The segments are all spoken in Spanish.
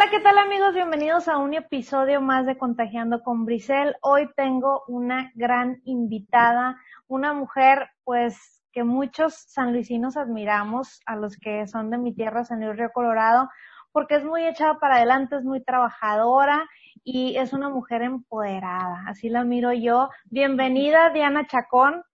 Hola, ¿qué tal amigos? Bienvenidos a un episodio más de Contagiando con Brisel. Hoy tengo una gran invitada, una mujer pues que muchos sanluisinos admiramos, a los que son de mi tierra, San Luis Río Colorado, porque es muy echada para adelante, es muy trabajadora y es una mujer empoderada. Así la miro yo. Bienvenida, Diana Chacón.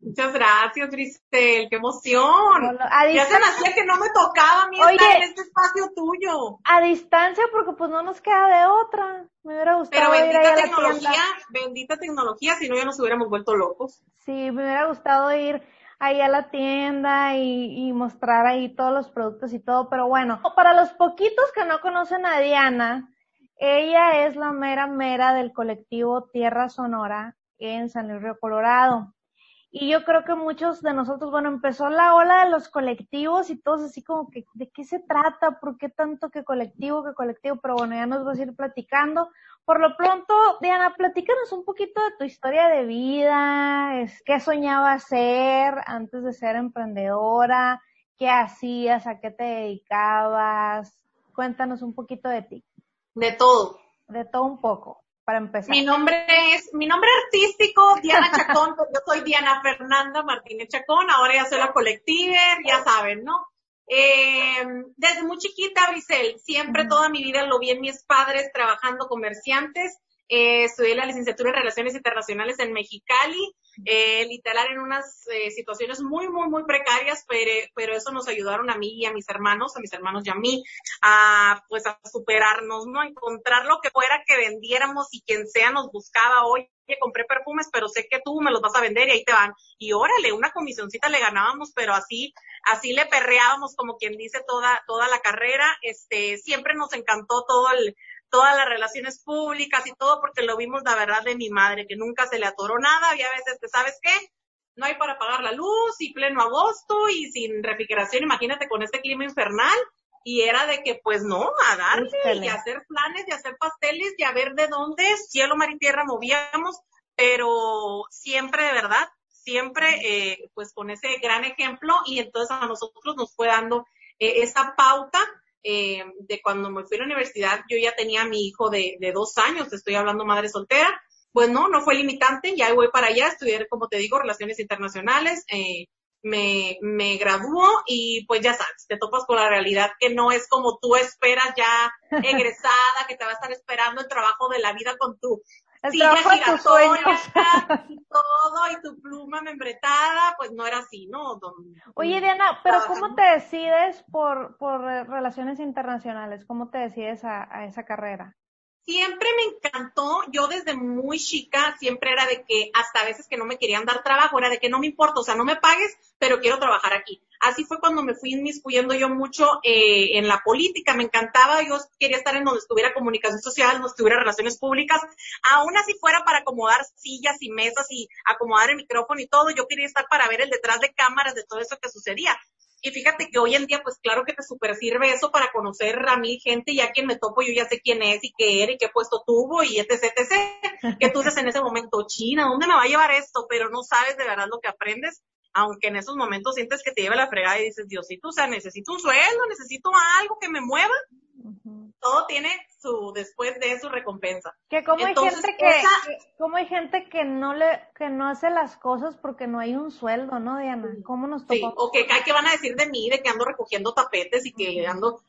Muchas gracias, Grisel, qué emoción. ya se me hacía que no me tocaba a mí estar en este espacio tuyo. A distancia, porque pues no nos queda de otra. Me hubiera gustado. Pero bendita tecnología, bendita tecnología, si no ya nos hubiéramos vuelto locos. Sí, me hubiera gustado ir ahí a la tienda y, y mostrar ahí todos los productos y todo, pero bueno, para los poquitos que no conocen a Diana, ella es la mera mera del colectivo Tierra Sonora en San Luis Río Colorado. Y yo creo que muchos de nosotros, bueno, empezó la ola de los colectivos y todos así como que, ¿de qué se trata? ¿Por qué tanto que colectivo, que colectivo? Pero bueno, ya nos vas a ir platicando. Por lo pronto, Diana, platícanos un poquito de tu historia de vida, es, qué soñabas ser antes de ser emprendedora, qué hacías, a qué te dedicabas. Cuéntanos un poquito de ti. De todo. De todo un poco para empezar. Mi nombre es, mi nombre artístico, Diana Chacón, pues yo soy Diana Fernanda Martínez Chacón, ahora ya soy la colectiver, ya saben, ¿no? Eh, desde muy chiquita, Brisel, siempre toda mi vida lo vi en mis padres trabajando comerciantes, eh, estudié la licenciatura en Relaciones Internacionales en Mexicali, eh, literal en unas eh, situaciones muy, muy, muy precarias, pero, pero eso nos ayudaron a mí y a mis hermanos, a mis hermanos y a mí, a pues a superarnos, ¿no? Encontrar lo que fuera que vendiéramos y quien sea nos buscaba hoy compré perfumes, pero sé que tú me los vas a vender y ahí te van. Y órale, una comisioncita le ganábamos, pero así, así le perreábamos como quien dice toda, toda la carrera. Este, siempre nos encantó todo el, todas las relaciones públicas y todo, porque lo vimos la verdad de mi madre, que nunca se le atoró nada, había veces que, ¿sabes qué? No hay para pagar la luz y pleno agosto y sin refrigeración, imagínate con este clima infernal. Y era de que, pues no, a darle y hacer planes y hacer pasteles y a ver de dónde, cielo, mar y tierra movíamos, pero siempre de verdad, siempre eh, pues con ese gran ejemplo. Y entonces a nosotros nos fue dando eh, esa pauta eh, de cuando me fui a la universidad, yo ya tenía a mi hijo de, de dos años, estoy hablando madre soltera, pues no, no fue limitante, ya voy para allá, estudiar, como te digo, relaciones internacionales, eh, me, me graduó y pues ya sabes, te topas con la realidad que no es como tú esperas ya egresada, que te va a estar esperando el trabajo de la vida con tu el trabajo de tus sueños. y todo, y tu pluma membretada, pues no era así, ¿no? Oye, Diana, pero ¿cómo te decides por, por relaciones internacionales? ¿Cómo te decides a, a esa carrera? Siempre me encantó, yo desde muy chica siempre era de que hasta veces que no me querían dar trabajo, era de que no me importa, o sea, no me pagues, pero quiero trabajar aquí. Así fue cuando me fui inmiscuyendo yo mucho eh, en la política, me encantaba, yo quería estar en donde estuviera comunicación social, donde estuviera relaciones públicas, aún así fuera para acomodar sillas y mesas y acomodar el micrófono y todo, yo quería estar para ver el detrás de cámaras de todo eso que sucedía. Y fíjate que hoy en día, pues claro que te super sirve eso para conocer a mi gente, ya quien me topo, yo ya sé quién es y qué era y qué puesto tuvo y etc, etc. Que tú dices en ese momento, China, ¿dónde me va a llevar esto? Pero no sabes de verdad lo que aprendes, aunque en esos momentos sientes que te lleva la fregada y dices, Diosito, o sea, necesito un sueldo, necesito algo que me mueva. Todo tiene su, después de su recompensa. Que como hay gente que, como hay gente que no le, que no hace las cosas porque no hay un sueldo, ¿no, Diana? ¿Cómo nos tocó? Sí, o que, ¿qué van a decir de mí, de que ando recogiendo tapetes y que ando,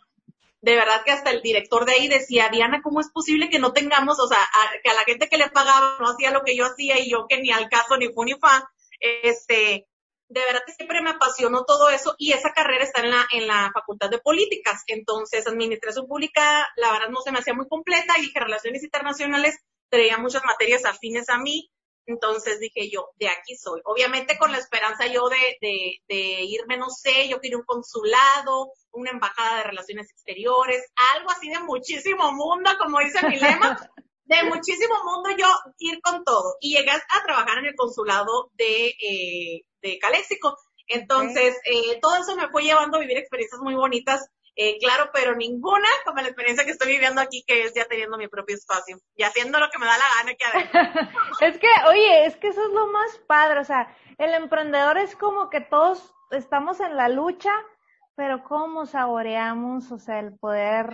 de verdad que hasta el director de ahí decía, Diana, ¿cómo es posible que no tengamos, o sea, que a la gente que le pagaba no hacía lo que yo hacía y yo que ni al caso ni fu ni fa, este, de verdad que siempre me apasionó todo eso y esa carrera está en la, en la Facultad de Políticas. Entonces, Administración Pública, la verdad no se me hacía muy completa y dije Relaciones Internacionales, traía muchas materias afines a mí. Entonces dije yo, de aquí soy. Obviamente con la esperanza yo de, de, de irme, no sé, yo quería un consulado, una embajada de relaciones exteriores, algo así de muchísimo mundo, como dice mi lema. de muchísimo mundo yo ir con todo. Y llegué a trabajar en el consulado de, eh, de Caléxico. Entonces, eh, todo eso me fue llevando a vivir experiencias muy bonitas, eh, claro, pero ninguna como la experiencia que estoy viviendo aquí, que es ya teniendo mi propio espacio y haciendo lo que me da la gana que Es que, oye, es que eso es lo más padre, o sea, el emprendedor es como que todos estamos en la lucha, pero cómo saboreamos, o sea, el poder...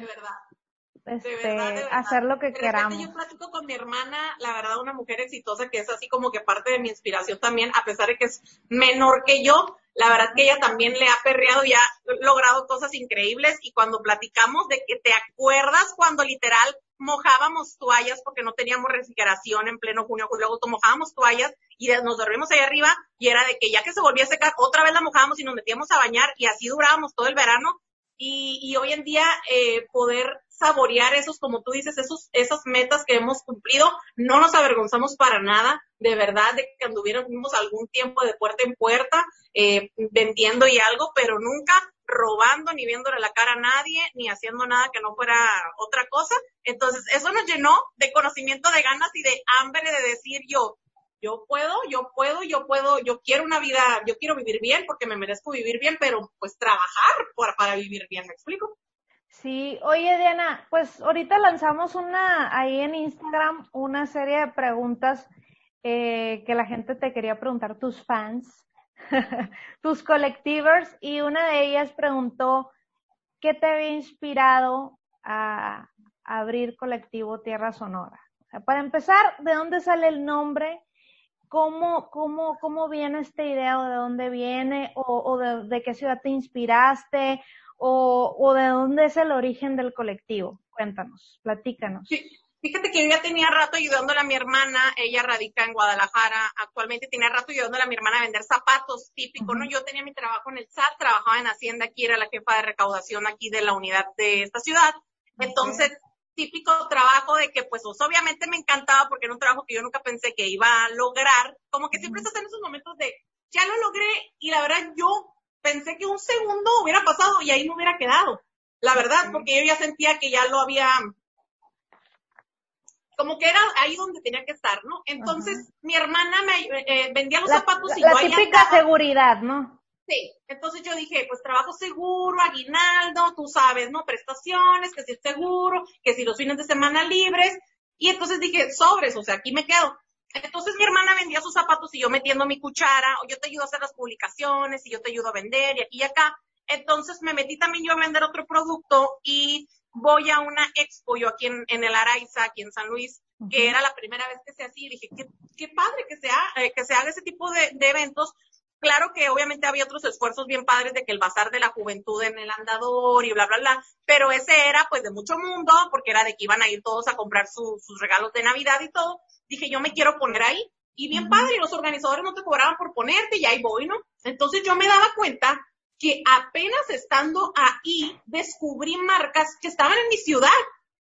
De verdad este, hacer lo que queramos. Yo platico con mi hermana, la verdad, una mujer exitosa que es así como que parte de mi inspiración también, a pesar de que es menor que yo, la verdad que ella también le ha perreado y ha logrado cosas increíbles y cuando platicamos de que te acuerdas cuando literal mojábamos toallas porque no teníamos refrigeración en pleno junio, luego mojábamos toallas y nos dormimos ahí arriba y era de que ya que se volvía a secar, otra vez la mojábamos y nos metíamos a bañar y así durábamos todo el verano y, y hoy en día eh, poder saborear esos, como tú dices, esos, esas metas que hemos cumplido, no nos avergonzamos para nada, de verdad, de que anduviéramos algún tiempo de puerta en puerta, eh, vendiendo y algo, pero nunca robando, ni viéndole la cara a nadie, ni haciendo nada que no fuera otra cosa. Entonces, eso nos llenó de conocimiento, de ganas y de hambre de decir yo, yo puedo, yo puedo, yo puedo, yo quiero una vida, yo quiero vivir bien porque me merezco vivir bien, pero pues trabajar para, para vivir bien, ¿me explico? Sí, oye Diana, pues ahorita lanzamos una ahí en Instagram una serie de preguntas eh, que la gente te quería preguntar, tus fans, tus colectivers, y una de ellas preguntó qué te había inspirado a, abrir colectivo Tierra Sonora. Para empezar, ¿de dónde sale el nombre? ¿Cómo, cómo, cómo viene esta idea o de dónde viene? ¿O, o de, de, qué ciudad te inspiraste? o, o de dónde es el origen del colectivo? Cuéntanos, platícanos. Sí. Fíjate que yo ya tenía rato ayudándole a mi hermana, ella radica en Guadalajara, actualmente tenía rato ayudándole a mi hermana a vender zapatos típicos, ¿no? Yo tenía mi trabajo en el SAT, trabajaba en Hacienda aquí, era la jefa de recaudación aquí de la unidad de esta ciudad. Entonces, típico trabajo de que pues obviamente me encantaba porque era un trabajo que yo nunca pensé que iba a lograr, como que siempre estás en esos momentos de, ya lo logré y la verdad yo pensé que un segundo hubiera pasado y ahí no hubiera quedado. La verdad, porque yo ya sentía que ya lo había, como que era ahí donde tenía que estar, ¿no? Entonces, mi hermana me eh, vendía los zapatos y la, yo La típica seguridad, ¿no? Sí, entonces yo dije, pues trabajo seguro, aguinaldo, tú sabes, ¿no? Prestaciones, que si es seguro, que si los fines de semana libres. Y entonces dije, sobres, o sea, aquí me quedo. Entonces mi hermana vendía sus zapatos y yo metiendo mi cuchara, o yo te ayudo a hacer las publicaciones y yo te ayudo a vender y aquí y acá. Entonces me metí también yo a vender otro producto y voy a una expo yo aquí en, el Araiza, aquí en San Luis, que era la primera vez que se hacía y dije, qué, qué padre que, sea, eh, que se haga ese tipo de, de eventos Claro que obviamente había otros esfuerzos bien padres de que el bazar de la juventud en el andador y bla, bla, bla, pero ese era pues de mucho mundo, porque era de que iban a ir todos a comprar sus regalos de Navidad y todo. Dije, yo me quiero poner ahí. Y bien padre, y los organizadores no te cobraban por ponerte y ahí voy, ¿no? Entonces yo me daba cuenta que apenas estando ahí descubrí marcas que estaban en mi ciudad.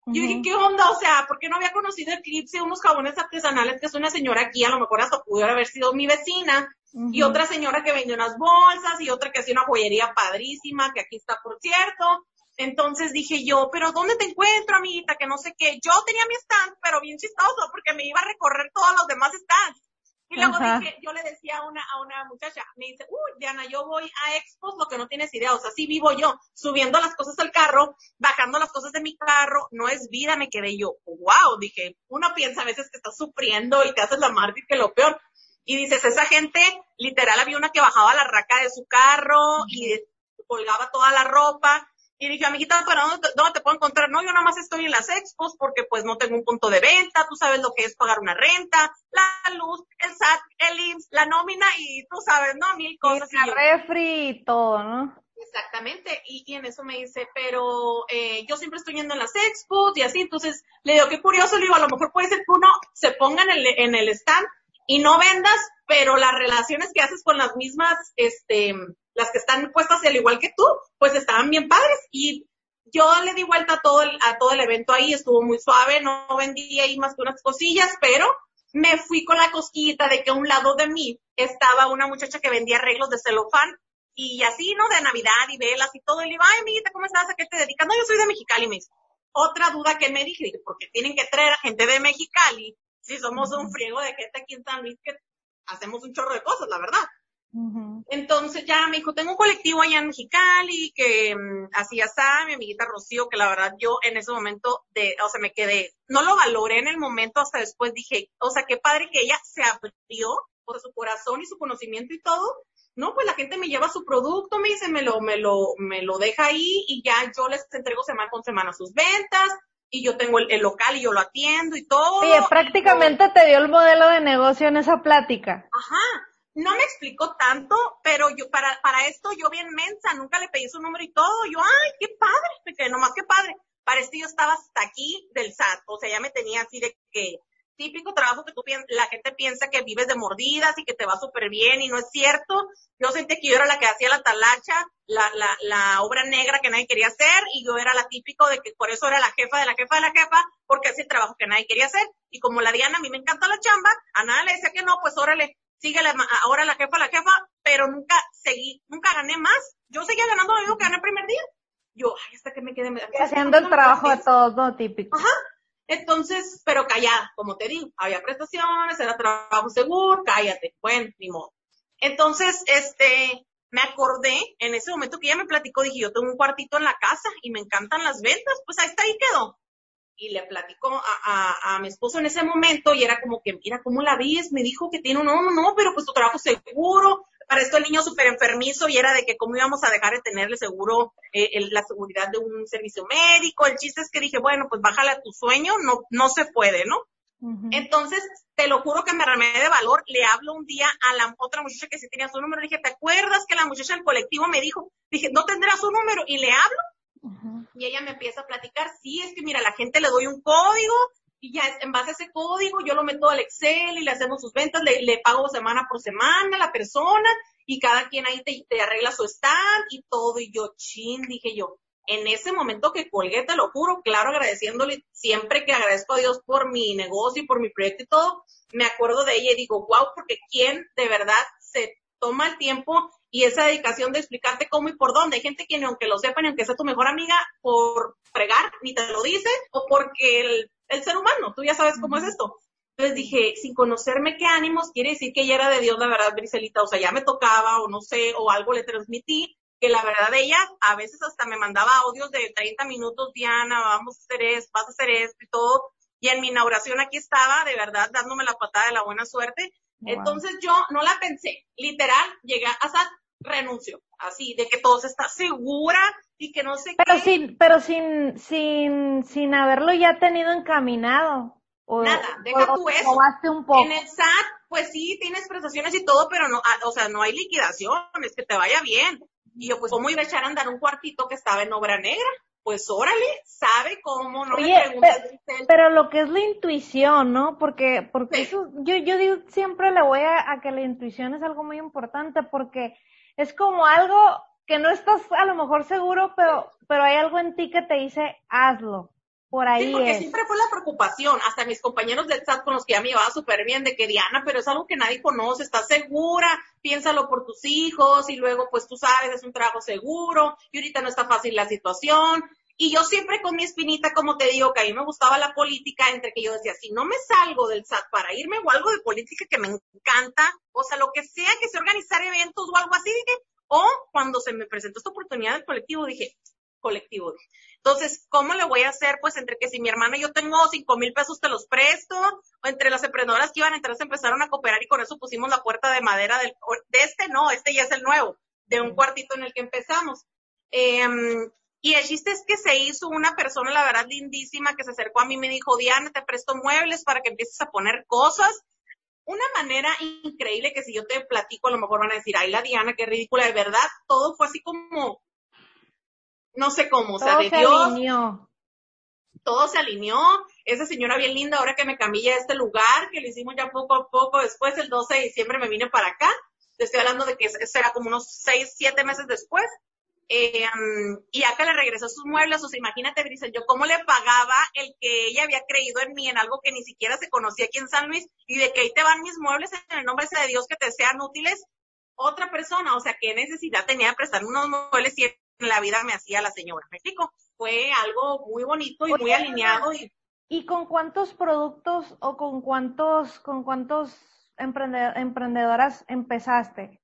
Yo dije, ¿qué onda? O sea, ¿por qué no había conocido Eclipse, unos jabones artesanales que es una señora aquí, a lo mejor hasta pudo haber sido mi vecina, y otra señora que vendió unas bolsas, y otra que hacía una joyería padrísima, que aquí está, por cierto. Entonces dije yo, pero ¿dónde te encuentro, amiguita? Que no sé qué. Yo tenía mi stand, pero bien chistoso, porque me iba a recorrer todos los demás stands. Y luego dije, yo le decía a una, a una muchacha, me dice, uy, Diana, yo voy a expos, lo que no tienes idea, o sea, sí vivo yo, subiendo las cosas al carro, bajando las cosas de mi carro, no es vida, me quedé yo, wow, dije, uno piensa a veces que estás sufriendo y te haces la mártir que lo peor. Y dices, esa gente, literal, había una que bajaba la raca de su carro y colgaba toda la ropa. Y dije, amiguita, ¿pero dónde, dónde te puedo encontrar? No, yo nada más estoy en las expos porque pues no tengo un punto de venta, tú sabes lo que es pagar una renta, la luz, el SAT, el IMSS, la nómina y tú sabes, ¿no? Mil cosas. Y, la refri y todo, ¿no? Exactamente, y, y, en eso me dice, pero eh, yo siempre estoy yendo en las expos y así, entonces le digo, qué curioso, le digo, a lo mejor puede ser que uno se ponga en el, en el stand y no vendas, pero las relaciones que haces con las mismas, este, las que están puestas al igual que tú, pues estaban bien padres y yo le di vuelta a todo el, a todo el evento ahí, estuvo muy suave, no vendí ahí más que unas cosillas, pero me fui con la cosquillita de que a un lado de mí estaba una muchacha que vendía arreglos de celofán y así, ¿no? De Navidad y velas y todo. Y le digo, ay, amiguita, ¿cómo estás? ¿A qué te dedicas? No, yo soy de Mexicali, me dice. Otra duda que me dije, porque tienen que traer a gente de Mexicali si somos un friego de gente aquí en San Luis que hacemos un chorro de cosas, la verdad. Entonces ya me dijo, tengo un colectivo allá en Mexicali que um, hacía Sam, mi amiguita Rocío, que la verdad yo en ese momento, de, o sea, me quedé, no lo valoré en el momento, hasta después dije, o sea, qué padre que ella se abrió por su corazón y su conocimiento y todo. No, pues la gente me lleva su producto, me dice, me lo, me lo, me lo deja ahí y ya yo les entrego semana con semana sus ventas y yo tengo el, local y yo lo atiendo y todo. Oye, prácticamente te dio el modelo de negocio en esa plática. Ajá, no me explicó tanto, pero yo para, para esto yo bien mensa, nunca le pedí su número y todo. Yo, ay, qué padre, me quedé nomás qué padre. Para esto yo estaba hasta aquí del SAT, o sea, ya me tenía así de que típico trabajo que tú la gente piensa que vives de mordidas y que te va súper bien y no es cierto. Yo sentí que yo era la que hacía la talacha, la, la, la obra negra que nadie quería hacer y yo era la típico de que por eso era la jefa de la jefa de la jefa porque hacía el trabajo que nadie quería hacer. Y como la Diana, a mí me encanta la chamba, a nada le decía que no, pues órale, síguele ahora la jefa la jefa, pero nunca seguí, nunca gané más. Yo seguía ganando lo mismo que gané el primer día. Yo, ay, hasta que me quedé. Haciendo el trabajo de todo típico. Ajá. Entonces, pero callada, como te digo, había prestaciones, era trabajo seguro, cállate, bueno, ni modo. Entonces, este, me acordé en ese momento que ella me platicó, dije, yo tengo un cuartito en la casa y me encantan las ventas, pues ahí está, ahí quedó. Y le platicó a, a, mi esposo en ese momento y era como que, mira, ¿cómo la ves? Me dijo que tiene un, no, no, no, pero pues tu trabajo seguro, para esto el niño súper enfermizo y era de que cómo íbamos a dejar de tenerle seguro eh, la seguridad de un servicio médico. El chiste es que dije, bueno, pues bájale a tu sueño, no, no se puede, ¿no? Entonces, te lo juro que me armé de valor. Le hablo un día a la otra muchacha que sí tenía su número. Le dije, ¿te acuerdas que la muchacha del colectivo me dijo? Dije, ¿no tendrá su número? Y le hablo. Y ella me empieza a platicar, sí, es que mira, la gente le doy un código y ya en base a ese código yo lo meto al Excel y le hacemos sus ventas, le, pago semana por semana a la persona y cada quien ahí te, arregla su stand y todo. Y yo, chin, dije yo, en ese momento que colgué, te lo juro, claro, agradeciéndole siempre que agradezco a Dios por mi negocio y por mi proyecto y todo, me acuerdo de ella y digo, wow, porque quién de verdad se toma el tiempo y esa dedicación de explicarte cómo y por dónde. Hay gente que aunque lo sepan, aunque sea tu mejor amiga, por fregar, ni te lo dice, o porque el el ser humano, tú ya sabes cómo es esto. Entonces dije, sin conocerme qué ánimos, quiere decir que ella era de Dios, la verdad, Briselita, o sea, ya me tocaba, o no sé, o algo le transmití, que la verdad ella, a veces hasta me mandaba audios de 30 minutos, Diana, vamos a hacer esto, vas a hacer esto y todo, y en mi inauguración aquí estaba, de verdad, dándome la patada de la buena suerte. Entonces yo no la pensé, literal, llegué a hasta renuncio, así, de que todo se está segura, y que no sé pero Sin, pero sin, sin, sin haberlo ya tenido encaminado. O, Nada, deja tú eso. Un poco. En el SAT, pues sí, tienes prestaciones y todo, pero no, ah, o sea, no hay liquidación, es que te vaya bien. Y yo, pues, ¿cómo iba a echar a andar un cuartito que estaba en obra negra? Pues órale, sabe cómo, no Oye, pero, lo que es la intuición, ¿no? Porque, porque eso, yo, yo digo, siempre le voy a, a que la intuición es algo muy importante porque es como algo que no estás a lo mejor seguro, pero, pero hay algo en ti que te dice, hazlo. Por ahí. Sí, porque siempre fue la preocupación, hasta mis compañeros del SAT con los que ya me llevaba súper bien, de que Diana, pero es algo que nadie conoce, estás segura, piénsalo por tus hijos, y luego pues tú sabes, es un trabajo seguro, y ahorita no está fácil la situación. Y yo siempre con mi espinita, como te digo, que a mí me gustaba la política, entre que yo decía, si no me salgo del SAT para irme o algo de política que me encanta, o sea, lo que sea, que sea organizar eventos o algo así, dije, o cuando se me presentó esta oportunidad del colectivo, dije, colectivo. Entonces, ¿cómo le voy a hacer? Pues entre que si mi hermana y yo tengo cinco mil pesos te los presto, o entre las emprendedoras que iban a entrar se empezaron a cooperar y con eso pusimos la puerta de madera del, de este no, este ya es el nuevo, de un cuartito en el que empezamos. Em, y el chiste es que se hizo una persona, la verdad, lindísima, que se acercó a mí y me dijo, Diana, te presto muebles para que empieces a poner cosas una manera increíble que si yo te platico, a lo mejor van a decir, ay, la Diana, qué ridícula, de verdad, todo fue así como, no sé cómo, o sea, de se Dios. Alineó. Todo se alineó. Esa señora bien linda, ahora que me cambié a este lugar, que lo hicimos ya poco a poco después, el 12 de diciembre me vine para acá. Te estoy hablando de que será como unos 6, 7 meses después. Eh, y acá le regresó sus muebles, o sea, imagínate, Grisel, yo cómo le pagaba el que ella había creído en mí, en algo que ni siquiera se conocía aquí en San Luis, y de que ahí te van mis muebles en el nombre de Dios que te sean útiles, otra persona, o sea, qué necesidad tenía de prestar unos muebles si en la vida me hacía la señora, ¿me explico? Fue algo muy bonito y muy alineado. Y... ¿Y con cuántos productos o con cuántos, con cuántos emprendedoras empezaste?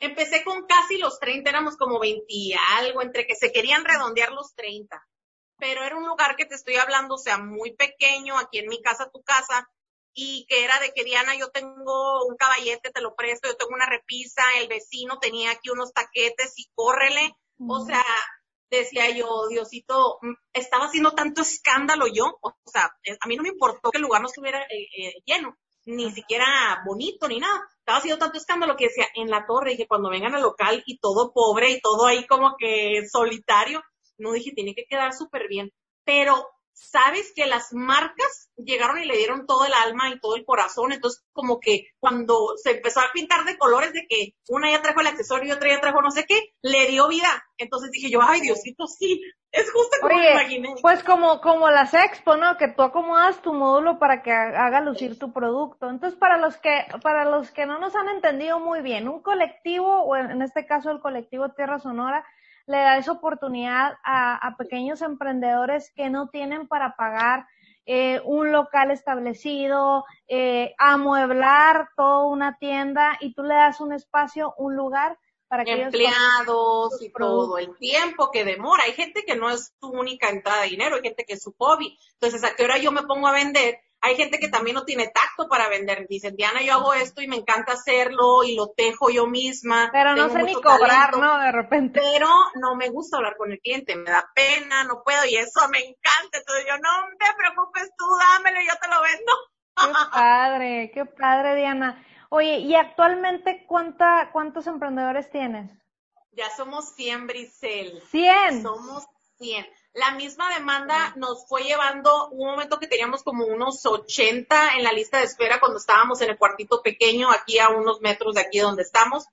Empecé con casi los 30, éramos como 20 y algo, entre que se querían redondear los 30. Pero era un lugar que te estoy hablando, o sea, muy pequeño, aquí en mi casa, tu casa, y que era de que Diana, yo tengo un caballete, te lo presto, yo tengo una repisa, el vecino tenía aquí unos taquetes y córrele. O sea, decía yo, Diosito, mm, estaba haciendo tanto escándalo yo, o sea, a mí no me importó que el lugar no estuviera eh, eh, lleno, ni siquiera bonito, ni nada. Estaba haciendo tanto escándalo que decía, en la torre, dije, cuando vengan al local y todo pobre y todo ahí como que solitario, no dije, tiene que quedar súper bien. Pero sabes que las marcas llegaron y le dieron todo el alma y todo el corazón, entonces como que cuando se empezó a pintar de colores de que una ya trajo el accesorio y otra ya trajo no sé qué, le dio vida. Entonces dije yo, ay Diosito, sí, es justo como me imaginé. Pues como, como las expo, ¿no? Que tú acomodas tu módulo para que haga lucir tu producto. Entonces para los que, para los que no nos han entendido muy bien, un colectivo, o en este caso el colectivo Tierra Sonora, le da esa oportunidad a, pequeños emprendedores que no tienen para pagar eh, un local establecido, eh, amueblar toda una tienda y tú le das un espacio, un lugar para que empleados y todo el tiempo que demora. Hay gente que no es su única entrada de dinero, hay gente que es su hobby. Entonces, ¿a qué hora yo me pongo a vender? Hay gente que también no tiene tacto para vender. Dicen, Diana, yo hago esto y me encanta hacerlo y lo tejo yo misma. Pero no sé ni cobrar, ¿no? De repente. Pero no me gusta hablar con el cliente, me da pena, no puedo y eso me encanta. Entonces yo, no te preocupes tú, dámelo, yo te lo vendo. Qué padre, qué padre, Diana. Oye, ¿y actualmente cuánta, cuántos emprendedores tienes? Ya somos 100, Brisel. 100. Somos 100 la misma demanda nos fue llevando un momento que teníamos como unos 80 en la lista de espera cuando estábamos en el cuartito pequeño, aquí a unos metros de aquí donde estamos.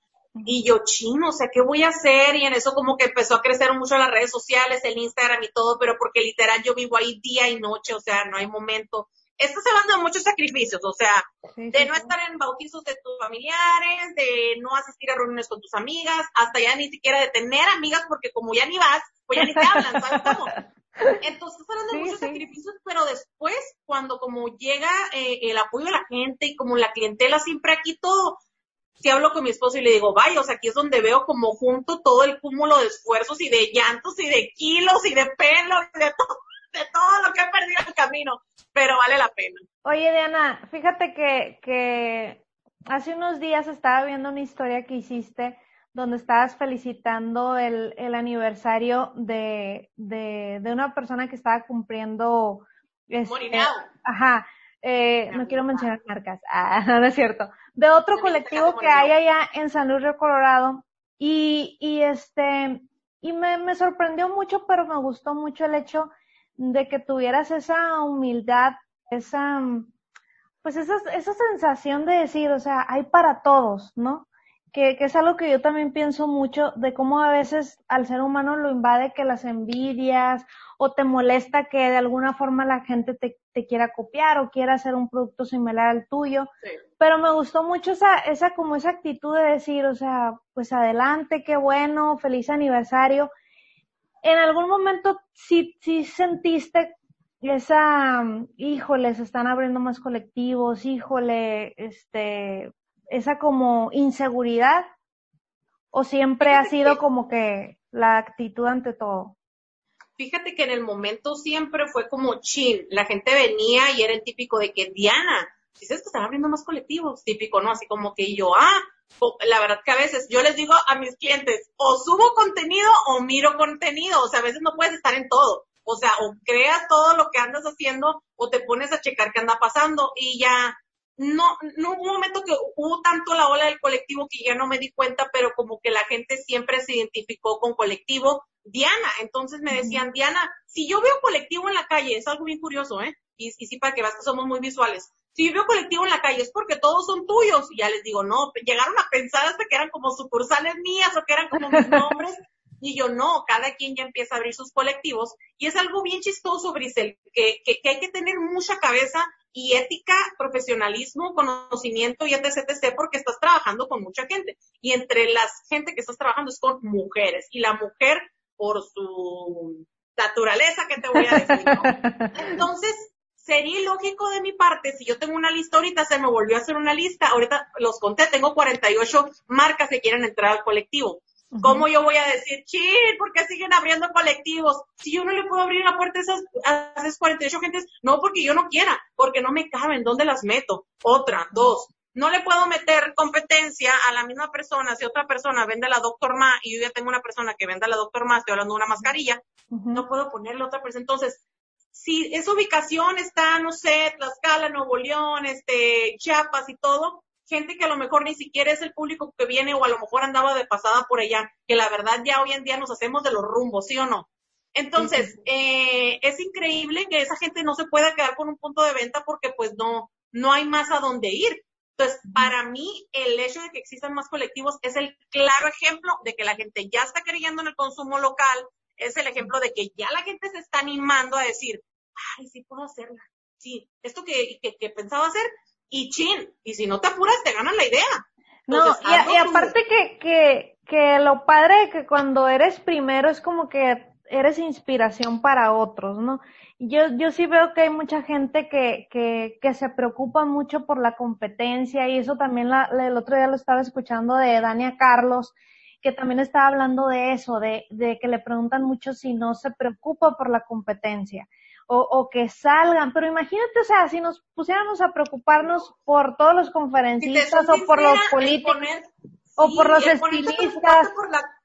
Y yo, chino, o sea, ¿qué voy a hacer? Y en eso como que empezó a crecer mucho las redes sociales, el Instagram y todo, pero porque literal yo vivo ahí día y noche, o sea, no hay momento. Estás hablando de muchos sacrificios, o sea, de no estar en bautizos de tus familiares, de no asistir a reuniones con tus amigas, hasta ya ni siquiera de tener amigas, porque como ya ni vas, pues ya ni te hablan, ¿sabes cómo? Entonces, hablando de muchos sacrificios, pero después, cuando como llega eh, el apoyo de la gente y como la clientela siempre aquí todo, si hablo con mi esposo y le digo, vaya, o sea, aquí es donde veo como junto todo el cúmulo de esfuerzos y de llantos y de kilos y de pelo y de todo, de todo lo que he perdido en el camino, pero vale la pena. Oye, Diana, fíjate que, que hace unos días estaba viendo una historia que hiciste donde estabas felicitando el, el aniversario de, de, de, una persona que estaba cumpliendo... Este, ajá, eh, no quiero mencionar marcas, ah, no es cierto, de otro colectivo que hay allá en San Luis Río Colorado y, y este, y me, me sorprendió mucho, pero me gustó mucho el hecho de que tuvieras esa humildad, esa, pues esa, esa sensación de decir, o sea, hay para todos, ¿no? que, que, es algo que yo también pienso mucho de cómo a veces al ser humano lo invade que las envidias o te molesta que de alguna forma la gente te, te quiera copiar o quiera hacer un producto similar al tuyo. Pero me gustó mucho esa, esa como esa actitud de decir, o sea, pues adelante, qué bueno, feliz aniversario. En algún momento sí, sí sentiste esa, híjole, se están abriendo más colectivos, híjole, este, esa como inseguridad o siempre ha sido como que la actitud ante todo? Fíjate que en el momento siempre fue como chin, la gente venía y era el típico de que Diana, dices que están abriendo más colectivos, típico, ¿no? Así como que yo, ah, la verdad que a veces yo les digo a mis clientes, o subo contenido o miro contenido, o sea, a veces no puedes estar en todo, o sea, o creas todo lo que andas haciendo o te pones a checar qué anda pasando y ya no, no hubo un momento que hubo tanto la ola del colectivo que ya no me di cuenta, pero como que la gente siempre se identificó con colectivo Diana. Entonces me decían, Diana, si yo veo colectivo en la calle, es algo bien curioso, ¿eh? Y, y sí, para que veas que somos muy visuales. Si veo colectivo en la calle es porque todos son tuyos. Y ya les digo, no, llegaron a pensar hasta que eran como sucursales mías o que eran como mis nombres. Y yo no, cada quien ya empieza a abrir sus colectivos. Y es algo bien chistoso, Brisel, que, que, que hay que tener mucha cabeza y ética, profesionalismo, conocimiento y etc, etc, porque estás trabajando con mucha gente. Y entre las gente que estás trabajando es con mujeres. Y la mujer, por su naturaleza, que te voy a decir? Entonces, sería ilógico de mi parte, si yo tengo una lista ahorita, se me volvió a hacer una lista, ahorita los conté, tengo 48 marcas que quieren entrar al colectivo. ¿Cómo yo voy a decir, sí, ¿por qué siguen abriendo colectivos? Si yo no le puedo abrir la puerta a esas, a esas 48 gentes, no porque yo no quiera, porque no me caben, ¿dónde las meto? Otra, dos. no le puedo meter competencia a la misma persona si otra persona vende la Doctor Ma y yo ya tengo una persona que vende la Doctor Ma, estoy hablando de una mascarilla, no puedo ponerle otra persona. Entonces, si esa ubicación está, no sé, Tlaxcala, Nuevo León, este, Chiapas y todo, gente que a lo mejor ni siquiera es el público que viene o a lo mejor andaba de pasada por allá, que la verdad ya hoy en día nos hacemos de los rumbos, ¿sí o no? Entonces, eh, es increíble que esa gente no se pueda quedar con un punto de venta porque pues no, no hay más a dónde ir. Entonces, para mí, el hecho de que existan más colectivos es el claro ejemplo de que la gente ya está creyendo en el consumo local, es el ejemplo de que ya la gente se está animando a decir, ay, sí puedo hacerla. Sí, esto que, que, pensaba hacer, y chin, y si no te apuras, te ganan la idea. no, y, aparte que, que, que lo padre que cuando eres primero es como que eres inspiración para otros, ¿no? Yo, yo sí veo que hay mucha gente que, que, que se preocupa mucho por la competencia y eso también la, el otro día lo estaba escuchando de Dania Carlos, que también estaba hablando de eso, de, de que le preguntan mucho si no se preocupa por la competencia o, o que salgan, pero imagínate, o sea, si nos pusiéramos a preocuparnos por todos los conferencistas o por los políticos o por los estilistas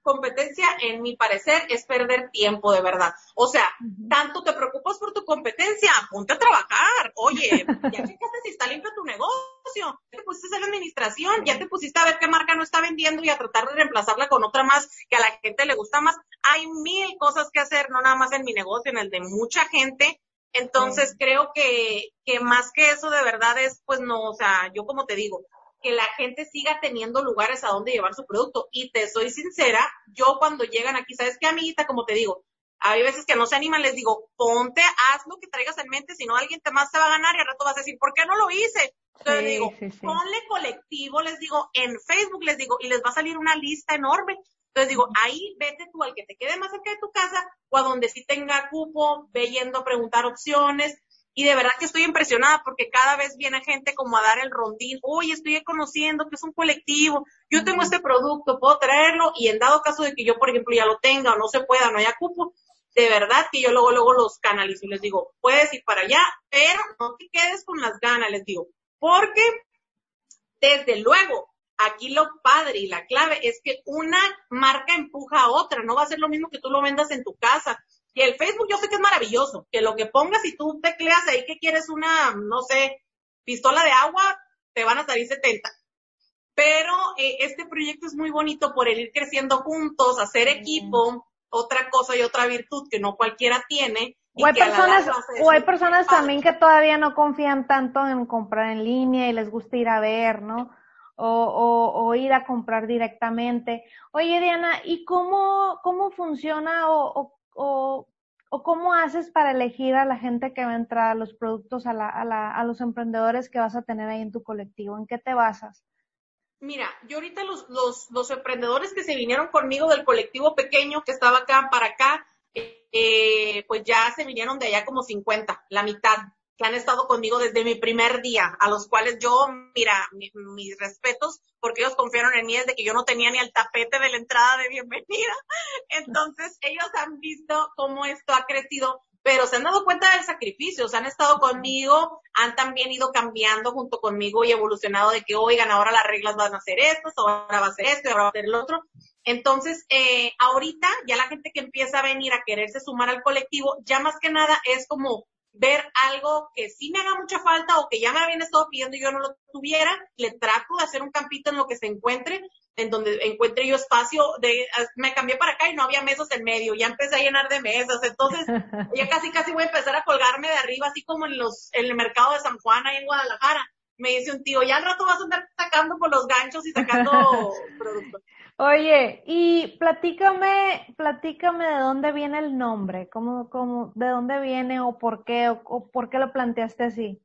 competencia, en mi parecer, es perder tiempo de verdad. O sea, tanto te preocupas por tu competencia, ponte a trabajar. Oye, ya checaste si está limpio tu negocio, ya te pusiste a la administración, ya te pusiste a ver qué marca no está vendiendo y a tratar de reemplazarla con otra más que a la gente le gusta más. Hay mil cosas que hacer, no nada más en mi negocio, en el de mucha gente. Entonces creo que, que más que eso de verdad es, pues no, o sea, yo como te digo, que la gente siga teniendo lugares a donde llevar su producto. Y te soy sincera, yo cuando llegan aquí, ¿sabes qué, amiguita? Como te digo, hay veces que no se animan, les digo, ponte, haz lo que traigas en mente, si no alguien te más te va a ganar y al rato vas a decir, ¿por qué no lo hice? Entonces les digo, ponle colectivo, les digo, en Facebook les digo, y les va a salir una lista enorme. Entonces digo, ahí vete tú al que te quede más cerca de tu casa o a donde sí tenga cupo, ve yendo a preguntar opciones, y de verdad que estoy impresionada porque cada vez viene gente como a dar el rondín, uy, estoy conociendo que es un colectivo, yo tengo este producto, puedo traerlo y en dado caso de que yo, por ejemplo, ya lo tenga o no se pueda, no haya cupo, de verdad que yo luego, luego los canalizo y les digo, puedes ir para allá, pero no te quedes con las ganas, les digo, porque desde luego, aquí lo padre y la clave es que una marca empuja a otra, no va a ser lo mismo que tú lo vendas en tu casa que el Facebook yo sé que es maravilloso, que lo que pongas y tú tecleas ahí que quieres una, no sé, pistola de agua, te van a salir 70. Pero eh, este proyecto es muy bonito por el ir creciendo juntos, hacer equipo, otra cosa y otra virtud que no cualquiera tiene. O hay, personas, o hay personas también que todavía no confían tanto en comprar en línea y les gusta ir a ver, ¿no? O, o, o, ir a comprar directamente. Oye, Diana, ¿y cómo, cómo funciona o, o, o cómo haces para elegir a la gente que va a entrar a los productos, a, la, a, la, a los emprendedores que vas a tener ahí en tu colectivo? ¿En qué te basas? Mira, yo ahorita los, los, los emprendedores que se vinieron conmigo del colectivo pequeño que estaba acá para acá, eh, pues ya se vinieron de allá como 50, la mitad que han estado conmigo desde mi primer día, a los cuales yo, mira, mis respetos, porque ellos confiaron en mí desde que yo no tenía ni el tapete de la entrada de bienvenida. Entonces, ellos han visto cómo esto ha crecido, pero se han dado cuenta del sacrificio, se han estado conmigo, han también ido cambiando junto conmigo y evolucionado de que, oigan, ahora las reglas van a ser estas, ahora va a ser esto, ahora va a ser el otro. Entonces, eh, ahorita ya la gente que empieza a venir a quererse sumar al colectivo, ya más que nada es como ver algo que sí me haga mucha falta o que ya me habían estado pidiendo y yo no lo tuviera, le trato de hacer un campito en lo que se encuentre, en donde encuentre yo espacio de, me cambié para acá y no había mesas en medio, ya empecé a llenar de mesas, entonces ya casi casi voy a empezar a colgarme de arriba, así como en los, en el mercado de San Juan ahí en Guadalajara. Me dice un tío, ya al rato vas a andar sacando los ganchos y sacando productos. Oye, y platícame, platícame de dónde viene el nombre, cómo, cómo, de dónde viene o por qué, o, por qué lo planteaste así.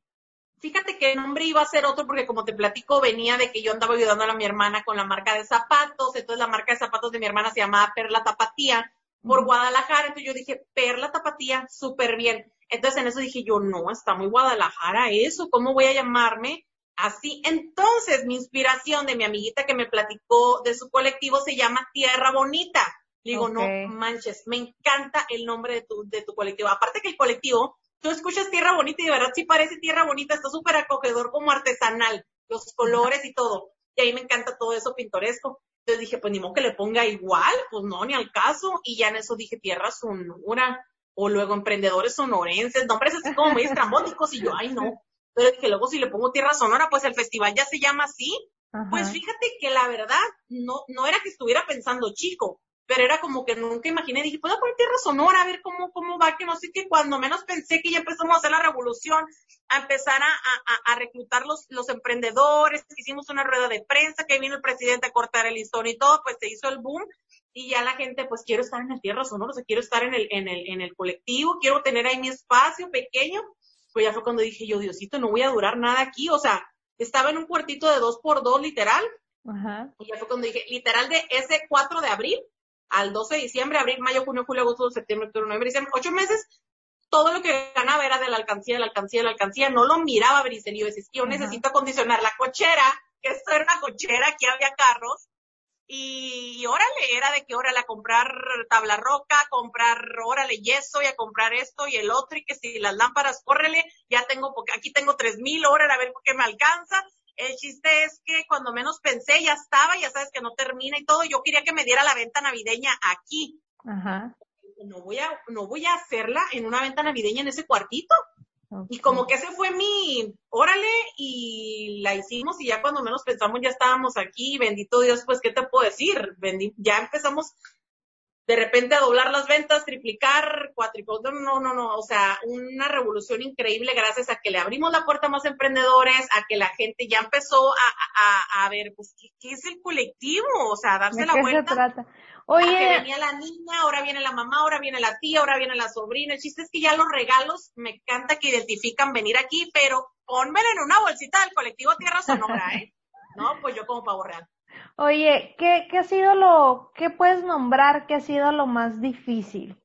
Fíjate que el nombre iba a ser otro porque como te platico venía de que yo andaba ayudando a mi hermana con la marca de zapatos, entonces la marca de zapatos de mi hermana se llamaba Perla Tapatía por Guadalajara, entonces yo dije Perla Tapatía, súper bien. Entonces en eso dije yo, no, está muy Guadalajara eso, ¿cómo voy a llamarme? Así, entonces mi inspiración de mi amiguita que me platicó de su colectivo se llama Tierra Bonita. digo, no manches, me encanta el nombre de tu, de tu colectivo. Aparte que el colectivo, tú escuchas Tierra Bonita y de verdad sí parece Tierra Bonita, está súper acogedor como artesanal. los colores y todo. Y ahí me encanta todo eso pintoresco. Entonces dije, pues ni modo que le ponga igual, pues no, ni al caso. Y ya en eso dije, tierra sonora, o luego emprendedores sonorenses, nombres así como muy estrambóticos, y yo, ay no. Pero dije, luego si le pongo tierra sonora, pues el festival ya se llama así. Pues fíjate que la verdad, no, no era que estuviera pensando chico, pero era como que nunca imaginé, dije, puedo poner tierra sonora, a ver cómo, cómo va, que no sé qué, cuando menos pensé que ya empezamos a hacer la revolución, a empezar a, a, a reclutar los, los emprendedores, hicimos una rueda de prensa, que vino el presidente a cortar el listón y todo, pues se hizo el boom, y ya la gente, pues quiero estar en el tierra sonora, o sea, quiero estar en el, en el, en el colectivo, quiero tener ahí mi espacio pequeño, pues ya fue cuando dije yo, Diosito, no voy a durar nada aquí, o sea, estaba en un cuartito de dos por dos, literal, Ajá. y ya fue cuando dije, literal de ese 4 de abril, al 12 de diciembre, abril, mayo, junio, julio, agosto, septiembre, octubre, noviembre, diciembre, ocho meses, todo lo que ganaba era de la alcancía, de la alcancía, de la alcancía, no lo miraba Brice, yo decía, yo necesito acondicionar la cochera, que esto era una cochera, aquí había carros, y, órale, era de que órale a comprar tabla roca, comprar, órale yeso y a comprar esto y el otro y que si las lámparas, córrele, ya tengo, porque aquí tengo tres mil, órale a ver por qué me alcanza el chiste es que cuando menos pensé ya estaba, ya sabes que no termina y todo. Yo quería que me diera la venta navideña aquí. Ajá. No voy a, no voy a hacerla en una venta navideña en ese cuartito. Y como que ese fue mi, órale, y la hicimos y ya cuando menos pensamos ya estábamos aquí, bendito Dios, pues, ¿qué te puedo decir? ya empezamos de repente a doblar las ventas, triplicar, cuatriplicar, no, no, no, o sea, una revolución increíble gracias a que le abrimos la puerta a más emprendedores, a que la gente ya empezó a, a, a ver, pues, ¿qué, es el colectivo? O sea, darse la vuelta. Se trata? Oye. que venía la niña, ahora viene la mamá, ahora viene la tía, ahora viene la sobrina. El chiste es que ya los regalos, me encanta que identifican venir aquí, pero pónmelo en una bolsita del colectivo Tierra Sonora, ¿eh? No, pues yo como pavo real. Oye, ¿qué, ¿qué ha sido lo, qué puedes nombrar que ha sido lo más difícil?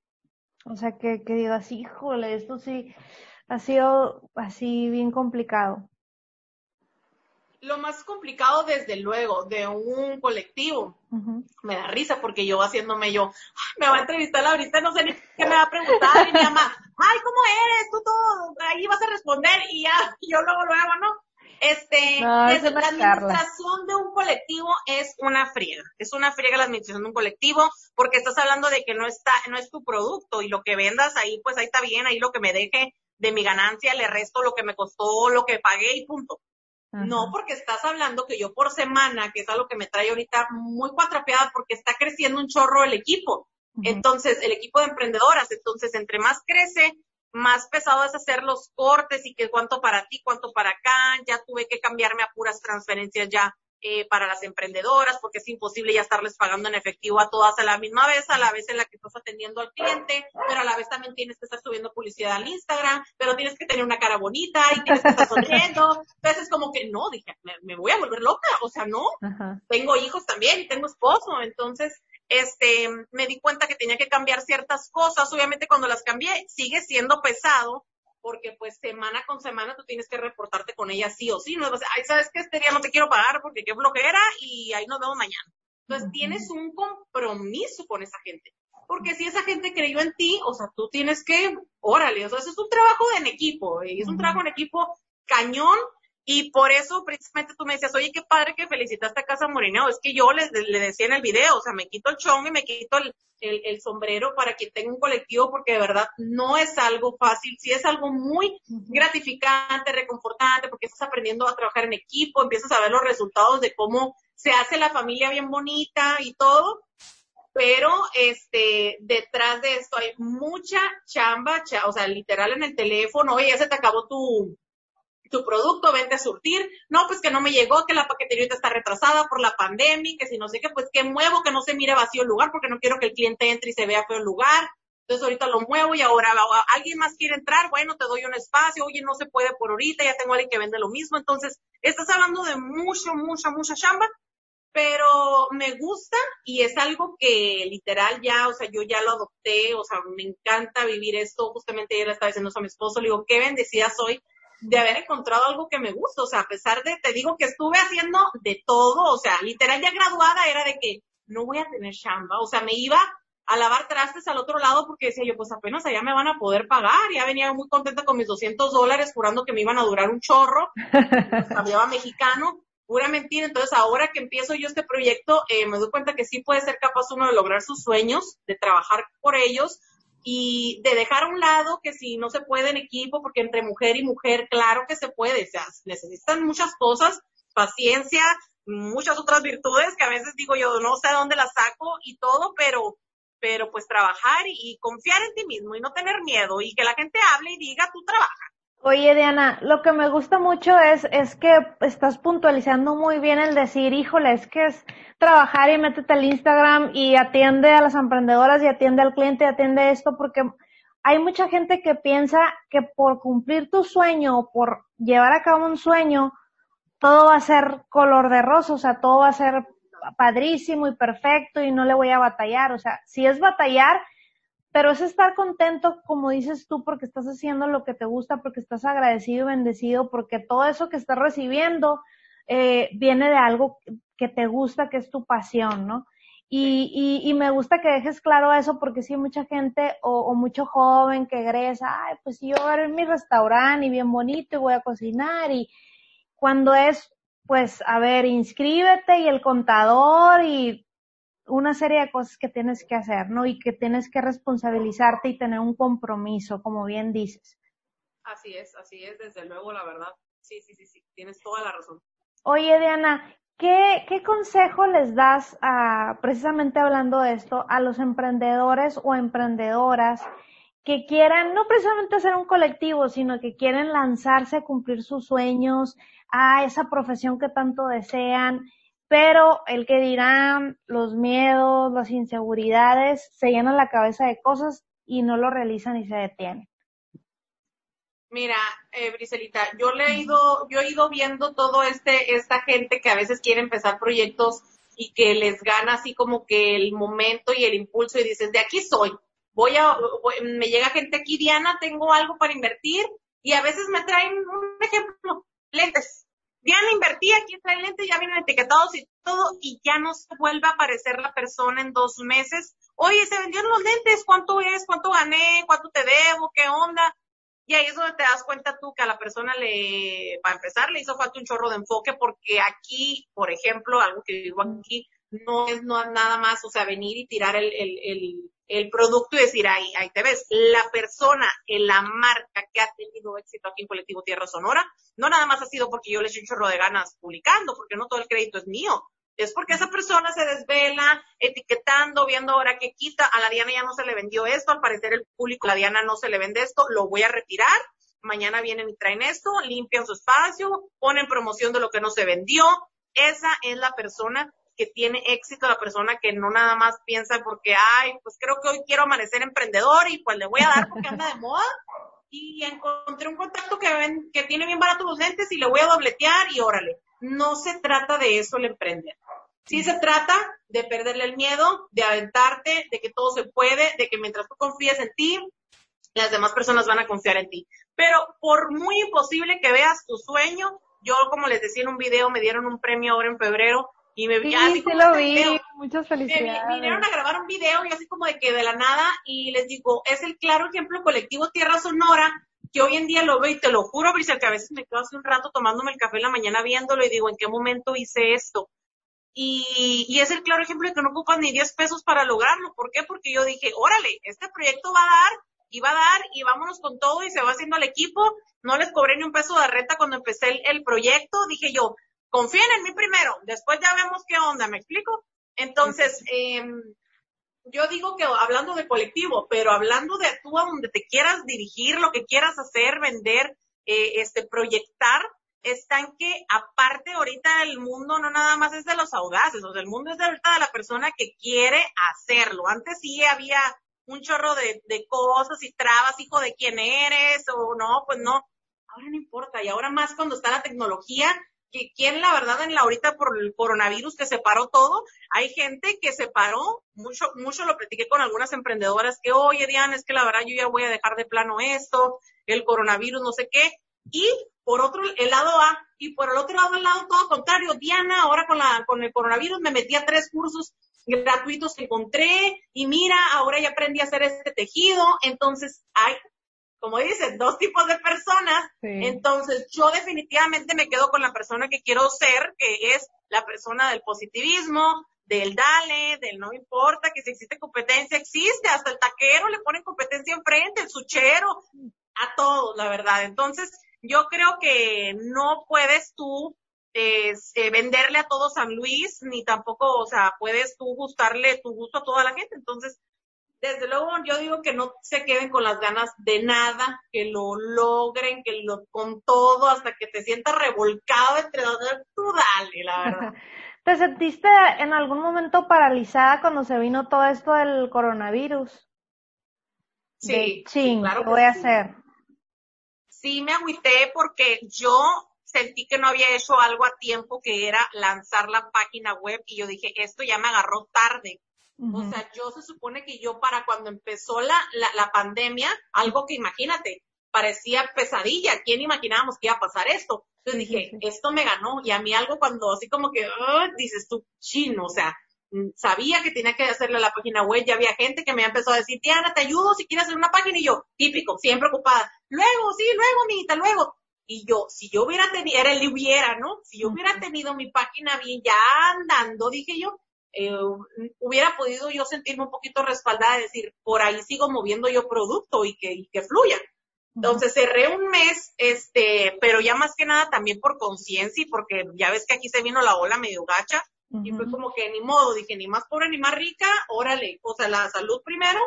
O sea, que, que digas, híjole, esto sí ha sido así bien complicado. Lo más complicado, desde luego, de un colectivo, me da risa porque yo haciéndome yo, me va a entrevistar ahorita, no sé ni qué me va a preguntar, y mi mamá, ay, ¿cómo eres? Tú todo, ahí vas a responder, y ya, yo luego, luego, ¿no? Este, la administración de un colectivo es una friega. Es una friega la administración de un colectivo porque estás hablando de que no está, no es tu producto y lo que vendas ahí, pues ahí está bien, ahí lo que me deje de mi ganancia le resto lo que me costó, lo que pagué y punto. No, porque estás hablando que yo por semana, que es algo que me trae ahorita muy cuatrapeada porque está creciendo un chorro el equipo. Entonces, el equipo de emprendedoras, entonces, entre más crece, más pesado es hacer los cortes y que cuánto para ti, cuánto para acá. Ya tuve que cambiarme a puras transferencias ya eh, para las emprendedoras porque es imposible ya estarles pagando en efectivo a todas a la misma vez, a la vez en la que estás atendiendo al cliente, pero a la vez también tienes que estar subiendo publicidad al Instagram, pero tienes que tener una cara bonita y tienes que estar sonriendo. Entonces como que no, dije, me, voy a volver loca, o sea, no. Tengo hijos también y tengo esposo, entonces este, me di cuenta que tenía que cambiar ciertas cosas. Obviamente cuando las cambié sigue siendo pesado porque pues semana con semana tú tienes que reportarte con ella sí o sí. No ay, ¿sabes qué? Este día no te quiero pagar porque qué flojera y ahí nos vemos mañana. Entonces tienes un compromiso con esa gente. Porque si esa gente creyó en ti, o sea, tú tienes que, órale, o sea, eso es un trabajo en equipo, y es un trabajo en equipo cañón, y por eso, precisamente, tú me decías, oye, qué padre que felicitaste a Casa Morineo. Es que yo le, le decía en el video, o sea, me quito el chong y me quito el, el, sombrero para que tenga un colectivo, porque de verdad no es algo fácil, sí es algo muy gratificante, reconfortante, porque estás aprendiendo a trabajar en equipo, empiezas a ver los resultados de cómo se hace la familia bien bonita y todo. Pero, este, detrás de esto hay mucha chamba, o sea, literal en el teléfono, oye, ya se te acabó tu, tu producto, vente a surtir, no, pues que no me llegó, que la paquetería está retrasada por la pandemia, que si no sé qué, pues que muevo, que no se mire vacío el lugar, porque no quiero que el cliente entre y se vea feo el lugar, entonces ahorita lo muevo y ahora alguien más quiere entrar, bueno, te doy un espacio, oye, no se puede por ahorita, ya tengo alguien que vende lo mismo, entonces estás hablando de mucho, mucha, mucha chamba, pero me gusta y es algo que literal ya, o sea, yo ya lo adopté, o sea, me encanta vivir esto, justamente ayer estaba diciendo a mi esposo, le digo, qué bendecida soy de haber encontrado algo que me gusta, o sea, a pesar de, te digo que estuve haciendo de todo, o sea, literal ya graduada era de que no voy a tener chamba, o sea, me iba a lavar trastes al otro lado porque decía yo, pues apenas allá me van a poder pagar. Ya venía muy contenta con mis 200 dólares, jurando que me iban a durar un chorro. Cambiaba mexicano, pura mentira. Entonces, ahora que empiezo yo este proyecto, eh, me doy cuenta que sí puede ser capaz uno de lograr sus sueños, de trabajar por ellos y de dejar a un lado que si no se puede en equipo, porque entre mujer y mujer, claro que se puede. O sea, necesitan muchas cosas, paciencia, muchas otras virtudes que a veces digo yo, no sé dónde las saco y todo, pero pero pues trabajar y, confiar en ti mismo y no tener miedo y que la gente hable y diga, tú trabajas. Oye, Diana, lo que me gusta mucho es, es que estás puntualizando muy bien el decir, híjole, es que es trabajar y métete al Instagram y atiende a las emprendedoras y atiende al cliente y atiende esto, porque hay mucha gente que piensa que por cumplir tu sueño o por llevar a cabo un sueño, todo va a ser color de rosa, o sea, todo va a ser padrísimo y perfecto y no le voy a batallar. O sea, si es batallar, pero es estar contento, como dices tú, porque estás haciendo lo que te gusta, porque estás agradecido y bendecido, porque todo eso que estás recibiendo eh, viene de algo que te gusta, que es tu pasión, ¿no? Y, y, y me gusta que dejes claro eso porque sí, mucha gente o, o mucho joven que egresa, ay, pues yo voy a mi restaurante y bien bonito y voy a cocinar y cuando es pues, a ver, inscríbete y el contador y una serie de cosas que tienes que hacer, ¿no? Y que tienes que responsabilizarte y tener un compromiso, como bien dices. Así es, así es, desde luego, la verdad. Sí, sí, sí, sí, tienes toda la razón. Oye, Diana, ¿qué, qué consejo les das a, precisamente hablando de esto, a los emprendedores o emprendedoras que quieran, no precisamente hacer un colectivo, sino que quieren lanzarse a cumplir sus sueños, a esa profesión que tanto desean, pero el que dirán, los miedos, las inseguridades, se llenan la cabeza de cosas y no lo realizan y se detienen. Mira, eh, Briselita, yo le he ido, yo he ido viendo todo este, esta gente que a veces quiere empezar proyectos y que les gana así como que el momento y el impulso y dices, de aquí soy, voy a, me llega gente aquí, Diana, tengo algo para invertir y a veces me traen un ejemplo, lentes. Diana invertí, aquí trae lentes, ya vienen etiquetados y todo, y ya no se vuelve a aparecer la persona en dos meses. Oye, se vendieron los lentes, ¿cuánto es? ¿Cuánto gané? ¿Cuánto te debo? ¿Qué onda? Y ahí es donde te das cuenta tú que a la persona le, para empezar, le hizo falta un chorro de enfoque, porque aquí, por ejemplo, algo que digo aquí, no es no, nada más, o sea, venir y tirar el, el, el el producto y decir, ahí, ahí te ves. La persona, en la marca que ha tenido éxito aquí en Colectivo Tierra Sonora, no nada más ha sido porque yo le eché un chorro de ganas publicando, porque no todo el crédito es mío. Es porque esa persona se desvela etiquetando, viendo ahora qué quita. A la Diana ya no se le vendió esto, al parecer el público, a la Diana no se le vende esto, lo voy a retirar. Mañana vienen y traen esto, limpian su espacio, ponen promoción de lo que no se vendió. Esa es la persona que tiene éxito, la persona que no nada más piensa porque, ay, pues creo que hoy quiero amanecer emprendedor y pues le voy a dar porque anda de moda. Y encontré un contacto que, ven, que tiene bien barato los lentes y le voy a dobletear y órale. No se trata de eso el emprender. Sí se trata de perderle el miedo, de aventarte, de que todo se puede, de que mientras tú confíes en ti, las demás personas van a confiar en ti. Pero por muy imposible que veas tu sueño, yo como les decía en un video, me dieron un premio ahora en febrero y me vi, sí, lo vi, muchas felicidades. Me vinieron a grabar un video y así como de que de la nada, y les digo, es el claro ejemplo colectivo Tierra Sonora, que hoy en día lo veo y te lo juro, Brisel, que a veces me quedo hace un rato tomándome el café en la mañana viéndolo y digo, ¿en qué momento hice esto? Y, y es el claro ejemplo de que no ocupan ni 10 pesos para lograrlo. ¿Por qué? Porque yo dije, órale, este proyecto va a dar y va a dar y vámonos con todo y se va haciendo el equipo. No les cobré ni un peso de renta cuando empecé el, el proyecto. Dije yo, confíen en mí primero, después ya vemos qué onda, ¿me explico? Entonces, eh, yo digo que hablando de colectivo, pero hablando de tú a donde te quieras dirigir, lo que quieras hacer, vender, eh, este, proyectar, está en que aparte ahorita el mundo no nada más es de los audaces, o sea, el mundo es de ahorita de la persona que quiere hacerlo. Antes sí había un chorro de, de cosas y trabas, hijo de quién eres, o no, pues no. Ahora no importa, y ahora más cuando está la tecnología, que quién la verdad en la ahorita por el coronavirus que se paró todo, hay gente que se paró, mucho, mucho lo platiqué con algunas emprendedoras que, oye Diana, es que la verdad yo ya voy a dejar de plano esto, el coronavirus, no sé qué, y por otro, el lado A, y por el otro lado, el lado todo contrario, Diana, ahora con la, con el coronavirus me metí a tres cursos gratuitos que encontré, y mira, ahora ya aprendí a hacer este tejido, entonces hay, como dices, dos tipos de personas, entonces yo definitivamente me quedo con la persona que quiero ser, que es la persona del positivismo, del dale, del no importa, que si existe competencia, existe, hasta el taquero le ponen competencia enfrente, el suchero, a todos, la verdad. Entonces, yo creo que no puedes tú eh, venderle a todo San Luis, ni tampoco, o sea, puedes tú gustarle tu gusto a toda la gente. Entonces, desde luego yo digo que no se queden con las ganas de nada, que lo logren, que lo con todo hasta que te sientas revolcado entre dos, tú dale, la verdad. ¿Te sentiste en algún momento paralizada cuando se vino todo esto del coronavirus? Sí, claro ¿qué voy a hacer? Sí, me agüité porque yo sentí que no había hecho algo a tiempo que era lanzar la página web y yo dije, esto ya me agarró tarde. O sea, yo se supone que yo para cuando empezó la, la, pandemia, algo que imagínate, parecía pesadilla. ¿Quién imaginábamos que iba a pasar esto? Entonces dije, esto me ganó. Y a mí algo cuando así como que, dices tú, chino, o sea, mm, sabía que tenía que hacerle la página web, ya había gente que me empezó a decir, Diana, te ayudo si quieres hacer una página. Y yo, típico, siempre ocupada. Luego, sí, luego, amiguita, luego. Y yo, si yo hubiera tenido, era el hubiera, ¿no? Si yo hubiera tenido mi página bien ya andando, dije yo, eh, hubiera podido yo sentirme un poquito respaldada, decir, por ahí sigo moviendo yo producto y que, y que fluya. Entonces cerré un mes, este, pero ya más que nada también por conciencia y porque ya ves que aquí se vino la ola medio gacha y fue como que ni modo, dije, ni más pobre ni más rica, órale, o sea, la salud primero.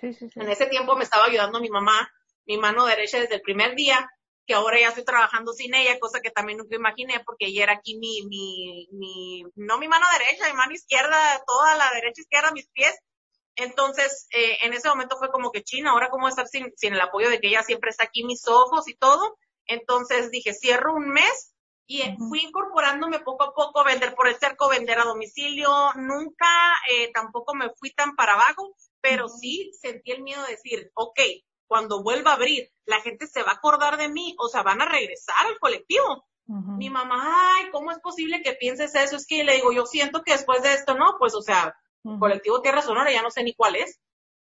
Sí, sí, sí. En ese tiempo me estaba ayudando mi mamá, mi mano derecha desde el primer día, que ahora ya estoy trabajando sin ella, cosa que también nunca imaginé porque ella era aquí mi, mi, mi, no mi mano derecha, mi mano izquierda, toda la derecha, izquierda, mis pies, entonces, eh, en ese momento fue como que China, ahora cómo estar sin, sin el apoyo de que ella siempre está aquí, mis ojos y todo. Entonces dije, cierro un mes y fui incorporándome poco a poco, vender por el cerco, vender a domicilio. Nunca eh, tampoco me fui tan para abajo, pero sí sentí el miedo de decir, ok, cuando vuelva a abrir, la gente se va a acordar de mí, o sea, van a regresar al colectivo. Mi mamá, ay, ¿cómo es posible que pienses eso? Es que le digo, yo siento que después de esto, no, pues, o sea, colectivo Tierra Sonora, ya no sé ni cuál es.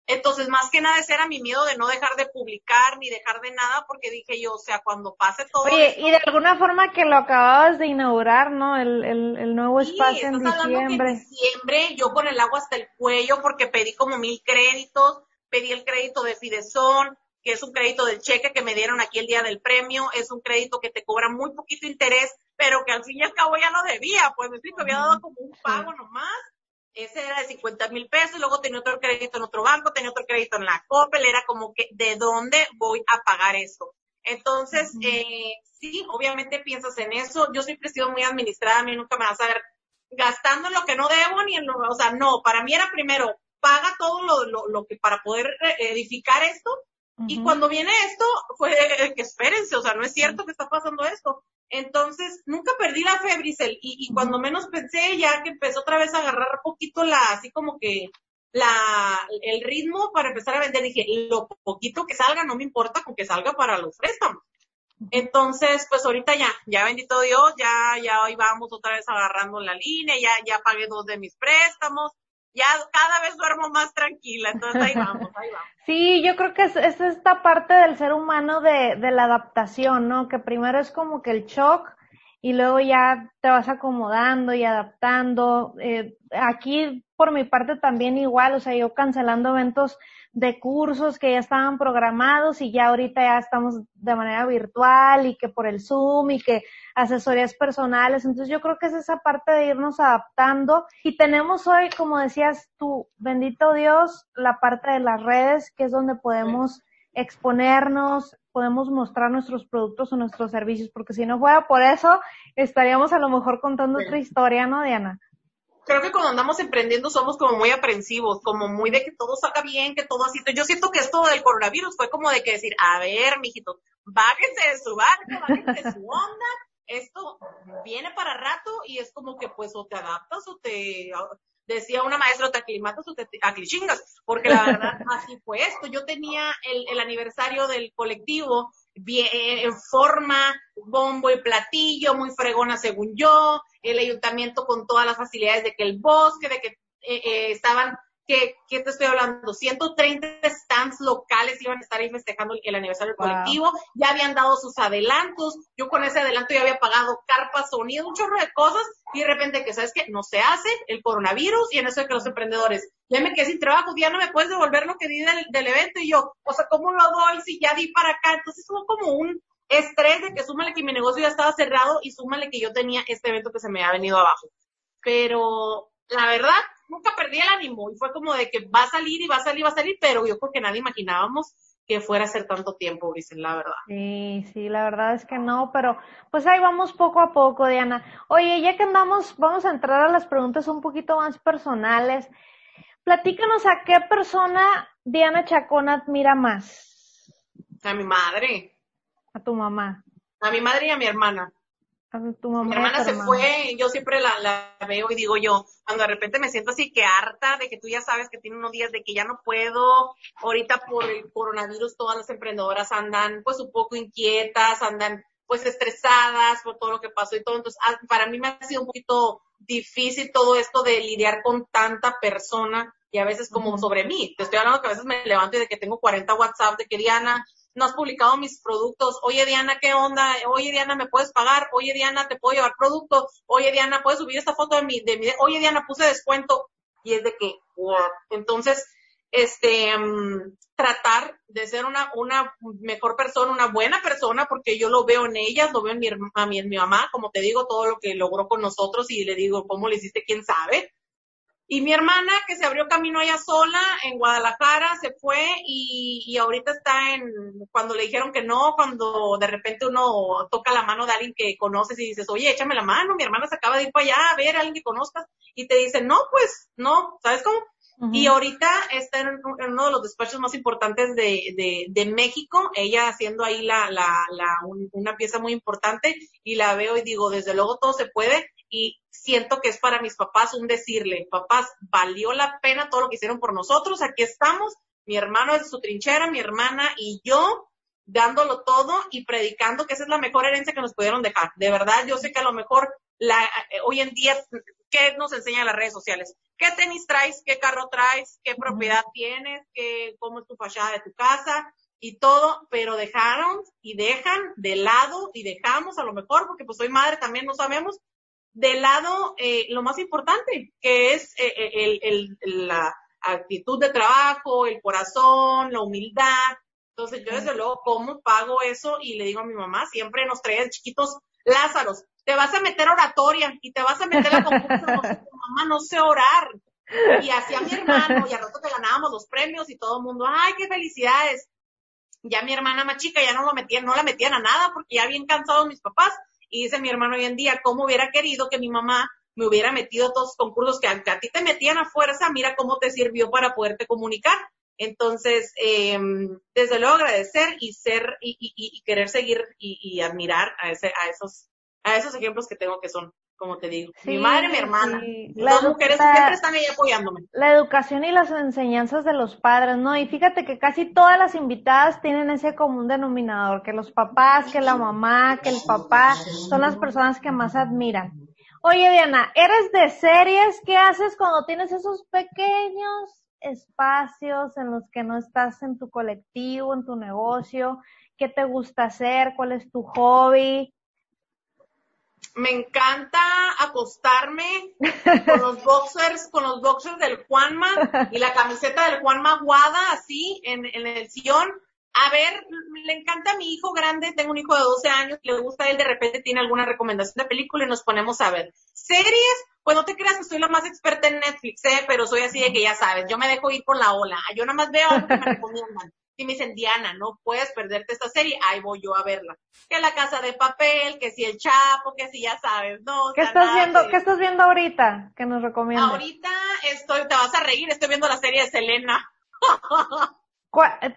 Entonces, más que nada ese era mi miedo de no dejar de publicar ni dejar de nada, porque dije yo, o sea, cuando pase todo. Oye, y de alguna forma que lo acababas de inaugurar, ¿no? El, el, el nuevo espacio en diciembre. en diciembre, yo con el agua hasta el cuello, porque pedí como mil créditos, pedí el crédito de Fidesón, que es un crédito del cheque que me dieron aquí el día del premio, es un crédito que te cobra muy poquito interés, pero que al fin y al cabo ya no debía, pues me explico, había dado como un pago nomás ese era de 50 mil pesos, luego tenía otro crédito en otro banco, tenía otro crédito en la Coppel, era como que, ¿de dónde voy a pagar esto? Entonces, eh, sí, obviamente piensas en eso. Yo siempre he sido muy administrada, a mí nunca me vas a ver gastando en lo que no debo ni en lo, o sea, no, para mí era primero, paga todo lo, lo, lo que para poder edificar esto. Y cuando viene esto, fue que espérense, o sea, no es cierto que está pasando esto. Entonces, nunca perdí la fe, Brisel, y, cuando menos pensé, ya que empezó otra vez a agarrar poquito la, así como que la, el ritmo para empezar a vender, dije, lo poquito que salga, no me importa con que salga para los préstamos. Entonces, pues ahorita ya, ya bendito Dios, ya, ya hoy vamos otra vez agarrando la línea, ya, ya pagué dos de mis préstamos, ya cada vez duermo más tranquila, entonces ahí vamos, ahí vamos. Sí, yo creo que es, es esta parte del ser humano de, de la adaptación, ¿no? Que primero es como que el shock y luego ya te vas acomodando y adaptando. Eh, aquí por mi parte también igual, o sea, yo cancelando eventos de cursos que ya estaban programados y ya ahorita ya estamos de manera virtual y que por el Zoom y que asesorías personales. Entonces yo creo que es esa parte de irnos adaptando y tenemos hoy, como decías tú, bendito Dios, la parte de las redes que es donde podemos exponernos, podemos mostrar nuestros productos o nuestros servicios, porque si no fuera por eso, estaríamos a lo mejor contando otra historia, ¿no, Diana? Creo que cuando andamos emprendiendo somos como muy aprensivos, como muy de que todo salga bien, que todo así. Yo siento que esto del coronavirus fue como de que decir, a ver, mijito, bájense de su barco, bájense de su onda, esto viene para rato y es como que pues o te adaptas o te decía una maestra, te aclimatas o te aclichingas, porque la verdad así fue esto. Yo tenía el, el aniversario del colectivo bien, en forma, bombo y platillo, muy fregona según yo, el ayuntamiento con todas las facilidades de que el bosque, de que eh, eh, estaban que, ¿qué te estoy hablando? 130 locales iban a estar ahí festejando el, aniversario del colectivo, ya habían dado sus adelantos, yo con ese adelanto ya había pagado carpa, sonido, un chorro de cosas, y de repente que, ¿sabes qué? No se hace el coronavirus, y en eso de que los emprendedores, ya me quedé sin trabajo, ya no me puedes devolver lo que di del, del evento, y yo, o sea, ¿cómo lo doy si ya di para acá? Entonces hubo como un estrés de que súmale que mi negocio ya estaba cerrado, y súmale que yo tenía este evento que se me ha venido abajo. Pero, la verdad, nunca perdí el ánimo y fue como de que va a salir y va a salir, va a salir, pero yo creo que nadie imaginábamos que fuera a ser tanto tiempo, dicen la verdad. Sí, sí, la verdad es que no, pero pues ahí vamos poco a poco, Diana. Oye, ya que andamos, vamos a entrar a las preguntas un poquito más personales. Platícanos a qué persona Diana Chacón admira más. A mi madre. A tu mamá. A mi madre y a mi hermana. Mi hermana se fue, yo siempre la, la, veo y digo yo, cuando de repente me siento así que harta de que tú ya sabes que tiene unos días de que ya no puedo, ahorita por el coronavirus todas las emprendedoras andan pues un poco inquietas, andan pues estresadas por todo lo que pasó y todo, entonces ah, para mí me ha sido un poquito difícil todo esto de lidiar con tanta persona y a veces como sobre mí, te estoy hablando que a veces me levanto y de que tengo 40 WhatsApp de que Diana, no has publicado mis productos, oye Diana, ¿qué onda? Oye Diana, ¿me puedes pagar? Oye Diana, ¿te puedo llevar productos? Oye Diana, ¿puedes subir esta foto de mi, de mi, oye Diana, puse descuento? Y es de que, entonces, este, mm, tratar de ser una, una mejor persona, una buena persona, porque yo lo veo en ellas, lo veo en mi, a mi, en mi mamá, como te digo, todo lo que logró con nosotros y le digo, ¿cómo le hiciste? ¿Quién sabe? Y mi hermana, que se abrió camino allá sola en Guadalajara, se fue y, y ahorita está en, cuando le dijeron que no, cuando de repente uno toca la mano de alguien que conoces y dices, oye, échame la mano, mi hermana se acaba de ir para allá a ver a alguien que conozcas y te dice, no, pues, no, ¿sabes cómo? Y ahorita está en, uno de los despachos más importantes de, de, de México, ella haciendo ahí la, la, la, una pieza muy importante y la veo y digo, desde luego todo se puede y siento que es para mis papás un decirle, papás, valió la pena todo lo que hicieron por nosotros, aquí estamos, mi hermano es su trinchera, mi hermana y yo dándolo todo y predicando que esa es la mejor herencia que nos pudieron dejar. De verdad, yo sé que a lo mejor la, eh, hoy en día, ¿qué nos enseñan las redes sociales? ¿Qué tenis traes? ¿Qué carro traes? ¿Qué propiedad tienes? ¿Qué, ¿Cómo es tu fachada de tu casa? Y todo, pero dejaron y dejan de lado y dejamos a lo mejor, porque pues soy madre también, no sabemos, de lado eh, lo más importante, que es eh, eh, el, el, la actitud de trabajo, el corazón, la humildad. Entonces yo desde luego, ¿cómo pago eso? Y le digo a mi mamá, siempre nos traía chiquitos Lázaros, te vas a meter oratoria y te vas a meter a concurso, mamá, no sé orar. Y hacía mi hermano, y al rato te ganábamos los premios y todo el mundo, ay, qué felicidades. Ya mi hermana más chica ya no lo metían, no la metían a nada porque ya bien cansados mis papás. Y dice mi hermano hoy en día, ¿cómo hubiera querido que mi mamá me hubiera metido a todos los concursos que a, ti te metían a fuerza? Mira cómo te sirvió para poderte comunicar. Entonces, eh, desde luego agradecer y ser y, y, y querer seguir y, y, admirar a, ese, a esos a esos ejemplos que tengo que son, como te digo, mi madre, mi hermana, las mujeres siempre están ahí apoyándome. La educación y las enseñanzas de los padres, ¿no? Y fíjate que casi todas las invitadas tienen ese común denominador, que los papás, que la mamá, que el papá, son las personas que más admiran. Oye, Diana, ¿eres de series? ¿Qué haces cuando tienes esos pequeños espacios en los que no estás en tu colectivo, en tu negocio? ¿Qué te gusta hacer? ¿Cuál es tu hobby? Me encanta acostarme con los boxers, con los boxers del Juanma y la camiseta del Juanma guada así en, en el sillón. A ver, le encanta a mi hijo grande, tengo un hijo de 12 años, le gusta a él, de repente tiene alguna recomendación de película y nos ponemos a ver. Series, pues no te creas que soy la más experta en Netflix, ¿eh? pero soy así de que ya sabes, yo me dejo ir por la ola, yo nada más veo algo que me recomiendan si me dicen, Diana, no puedes perderte esta serie, ahí voy yo a verla. Que la casa de papel, que si el Chapo, que si ya sabes, no. ¿Qué estás viendo, qué estás viendo ahorita que nos recomiendas? Ahorita estoy, te vas a reír, estoy viendo la serie de Selena.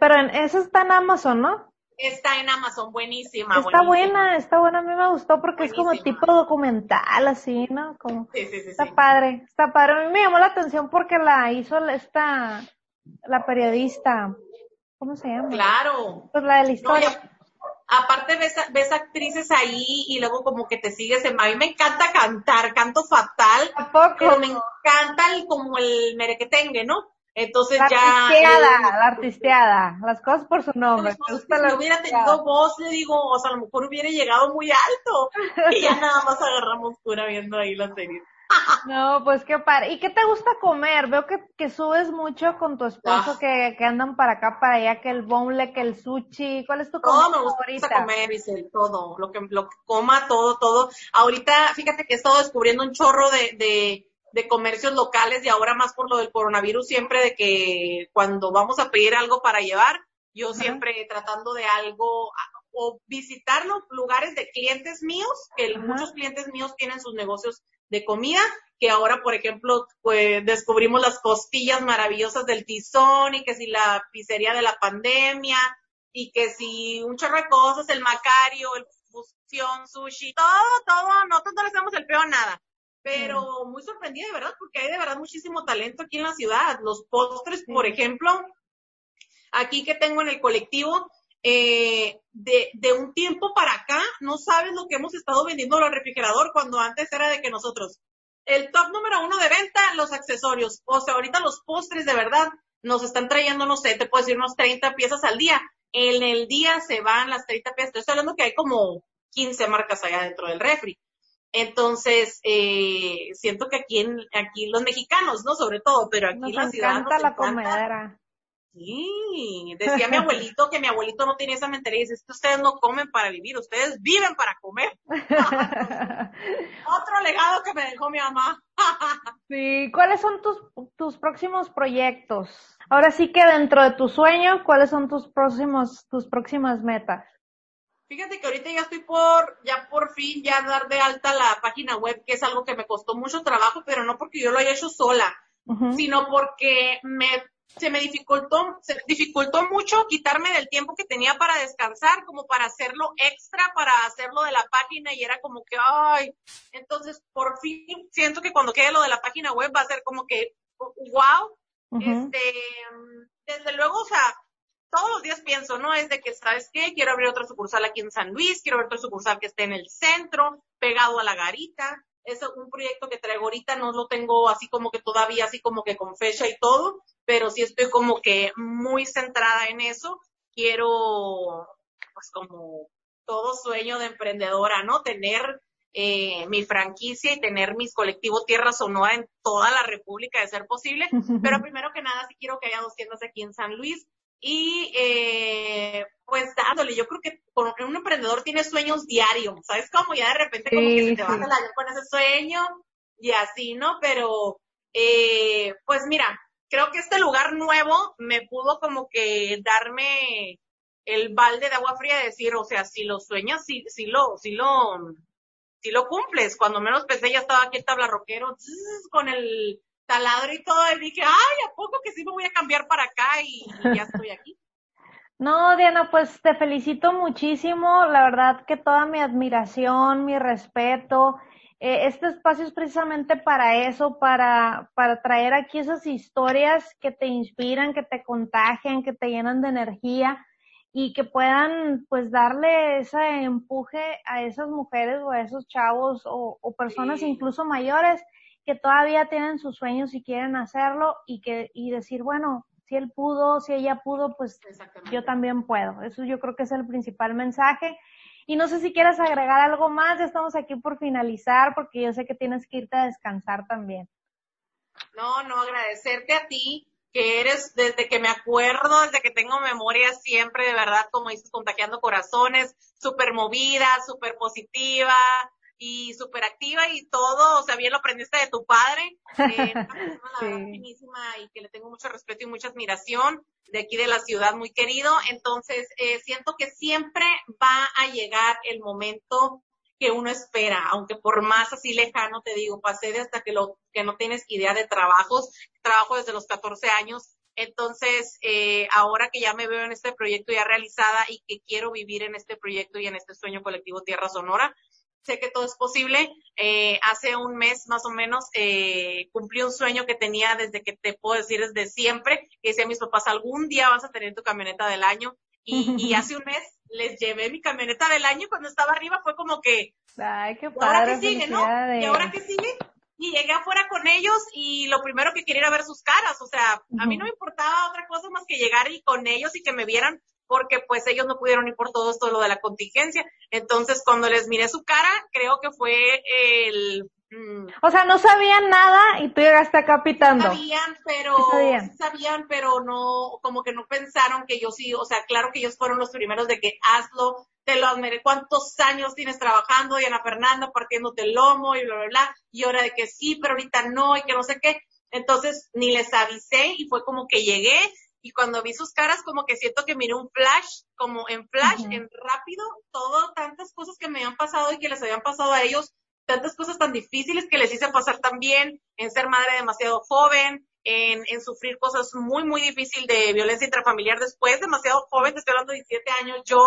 Pero en, eso está en Amazon, ¿no? Está en Amazon, buenísima. Está buena, está buena, a mí me gustó porque es como tipo documental, así, ¿no? Como, sí, sí, sí. Está padre, está padre. A mí me llamó la atención porque la hizo esta, la periodista, ¿cómo se llama? Claro. Pues la de la historia. aparte ves, ves actrices ahí y luego como que te sigues en... A mí me encanta cantar, canto fatal. ¿A Pero me encanta el, como el merequetengue, ¿no? Entonces la ya. Artisteada, la artisteada, las cosas por su nombre. Si hubiera tenido voz, le digo, o sea, a lo mejor hubiera llegado muy alto. Y ya nada más agarramos cura viendo ahí la serie. No, pues qué padre. ¿Y qué te gusta comer? Veo que, que subes mucho con tu esposo Ah. que, que andan para acá, para allá, que el bonle, que el sushi. ¿Cuál es tu Todo comida me gusta favorita? comer, Isel, todo. Lo que, lo que coma, todo, todo. Ahorita, fíjate que he estado descubriendo un chorro de, de, de comercios locales y ahora más por lo del coronavirus, siempre de que cuando vamos a pedir algo para llevar, yo Ajá. siempre tratando de algo, a- o visitar los lugares de clientes míos, que Ajá. muchos clientes míos tienen sus negocios de comida, que ahora, por ejemplo, pues descubrimos las costillas maravillosas del tizón y que si la pizzería de la pandemia y que si un chorro de cosas, el macario, el fusión, sushi, todo, todo, nosotros no le hacemos el peor nada. Pero muy sorprendida de verdad, porque hay de verdad muchísimo talento aquí en la ciudad. Los postres, por ejemplo, aquí que tengo en el colectivo, eh, de, de un tiempo para acá, no sabes lo que hemos estado vendiendo al refrigerador cuando antes era de que nosotros, el top número uno de venta, los accesorios. O sea, ahorita los postres de verdad nos están trayendo, no sé, te puedo decir unos 30 piezas al día. En el día se van las 30 piezas. Estoy hablando que hay como 15 marcas allá dentro del refri. Entonces, eh, siento que aquí, en, aquí los mexicanos, ¿no? Sobre todo, pero aquí Nos la ciudad encanta nos la encanta. comedera. Sí, decía mi abuelito que mi abuelito no tenía esa mentalidad. Dice, es que ustedes no comen para vivir, ustedes viven para comer. Otro legado que me dejó mi mamá. sí, ¿cuáles son tus, tus próximos proyectos? Ahora sí que dentro de tu sueño, ¿cuáles son tus próximos, tus próximas metas? Fíjate que ahorita ya estoy por, ya por fin, ya dar de alta la página web, que es algo que me costó mucho trabajo, pero no porque yo lo haya hecho sola, sino porque me, se me dificultó, se dificultó mucho quitarme del tiempo que tenía para descansar, como para hacerlo extra, para hacerlo de la página y era como que, ay, entonces por fin siento que cuando quede lo de la página web va a ser como que, wow, Ujú. este, desde luego, o sea, todos los días pienso, ¿no? Es de que, ¿sabes qué? Quiero abrir otra sucursal aquí en San Luis, quiero abrir otra sucursal que esté en el centro, pegado a la garita. Es un proyecto que traigo ahorita, no lo tengo así como que todavía, así como que con fecha y todo, pero sí estoy como que muy centrada en eso. Quiero, pues como todo sueño de emprendedora, ¿no? Tener eh, mi franquicia y tener mis colectivos Tierra Sonora en toda la República de ser posible. Pero primero que nada, sí quiero que haya 200 aquí en San Luis. Y eh, pues dándole, yo creo que un emprendedor tiene sueños diarios, ¿sabes? Como ya de repente como que Sí, se te sí. baja el avión con ese sueño y así, ¿no? Pero eh, pues mira, creo que este lugar nuevo me pudo como que darme el balde de agua fría de decir, o sea, si lo sueñas, si, si lo, si lo, si lo cumples. Cuando menos pensé ya estaba aquí el tabla rockero zzz, con el taladro y todo, y dije, ay, ¿a poco que sí me voy a cambiar para acá? Y, y ya estoy aquí. No, Diana, pues te felicito muchísimo. La verdad que toda mi admiración, mi respeto. Eh, este espacio es precisamente para eso, para, para traer aquí esas historias que te inspiran, que te contagian, que te llenan de energía y que puedan pues darle ese empuje a esas mujeres o a esos chavos o, o personas Sí. incluso mayores que todavía tienen sus sueños y quieren hacerlo y que y decir, bueno, si él pudo, si ella pudo, pues yo también puedo. Eso yo creo que es el principal mensaje. Y no sé si quieres agregar algo más, ya estamos aquí por finalizar porque yo sé que tienes que irte a descansar también. No, no, agradecerte a ti, que eres desde que me acuerdo, desde que tengo memoria siempre, de verdad, como dices, contagiando corazones, súper movida, súper positiva y súper activa y todo, o sea, bien lo aprendiste de tu padre, eh, una persona, la verdad, Sí. finísima y que le tengo mucho respeto y mucha admiración, de aquí de la ciudad, muy querido, entonces eh, siento que siempre va a llegar el momento que uno espera, aunque por más así lejano te digo, pasé de hasta que lo que no tienes idea de trabajos, trabajo desde los 14 años Entonces, eh, ahora que ya me veo en este proyecto ya realizada y que quiero vivir en este proyecto y en este sueño colectivo Tierra Sonora, sé que todo es posible. Eh, hace un mes más o menos eh, cumplí un sueño que tenía desde que te puedo decir desde siempre, que decía a mis papás, algún día vas a tener tu camioneta del año. Y, hace un mes les llevé mi camioneta del año y cuando estaba arriba fue como que, Ay, qué padre, ahora que sigue, ¿no? Y ahora que sigue, y llegué afuera con ellos y lo primero que quería era ver sus caras, o sea, a mí no me importaba otra cosa más que llegar y con ellos y que me vieran porque pues ellos no pudieron ir por todo esto lo de la contingencia. Entonces, cuando les miré su cara, creo que fue el... Mm, o sea, no sabían nada y tú llegaste acá pitando. Sabían, pero sabían? sabían, pero no, como que no pensaron que yo sí, o sea, claro que ellos fueron los primeros de que hazlo, te lo admiré, cuántos años tienes trabajando, Diana Fernanda, partiéndote el lomo y bla, bla, bla, y ahora de que sí, pero ahorita no, y que no sé qué. Entonces, ni les avisé y fue como que llegué y cuando vi sus caras como que siento que miré un flash, como en flash, en rápido, todo, tantas cosas que me habían pasado y que les habían pasado a ellos, tantas cosas tan difíciles que les hice pasar también, en ser madre demasiado joven, en, en sufrir cosas muy, muy difíciles de violencia intrafamiliar después, demasiado joven, te estoy hablando de 17 años, yo,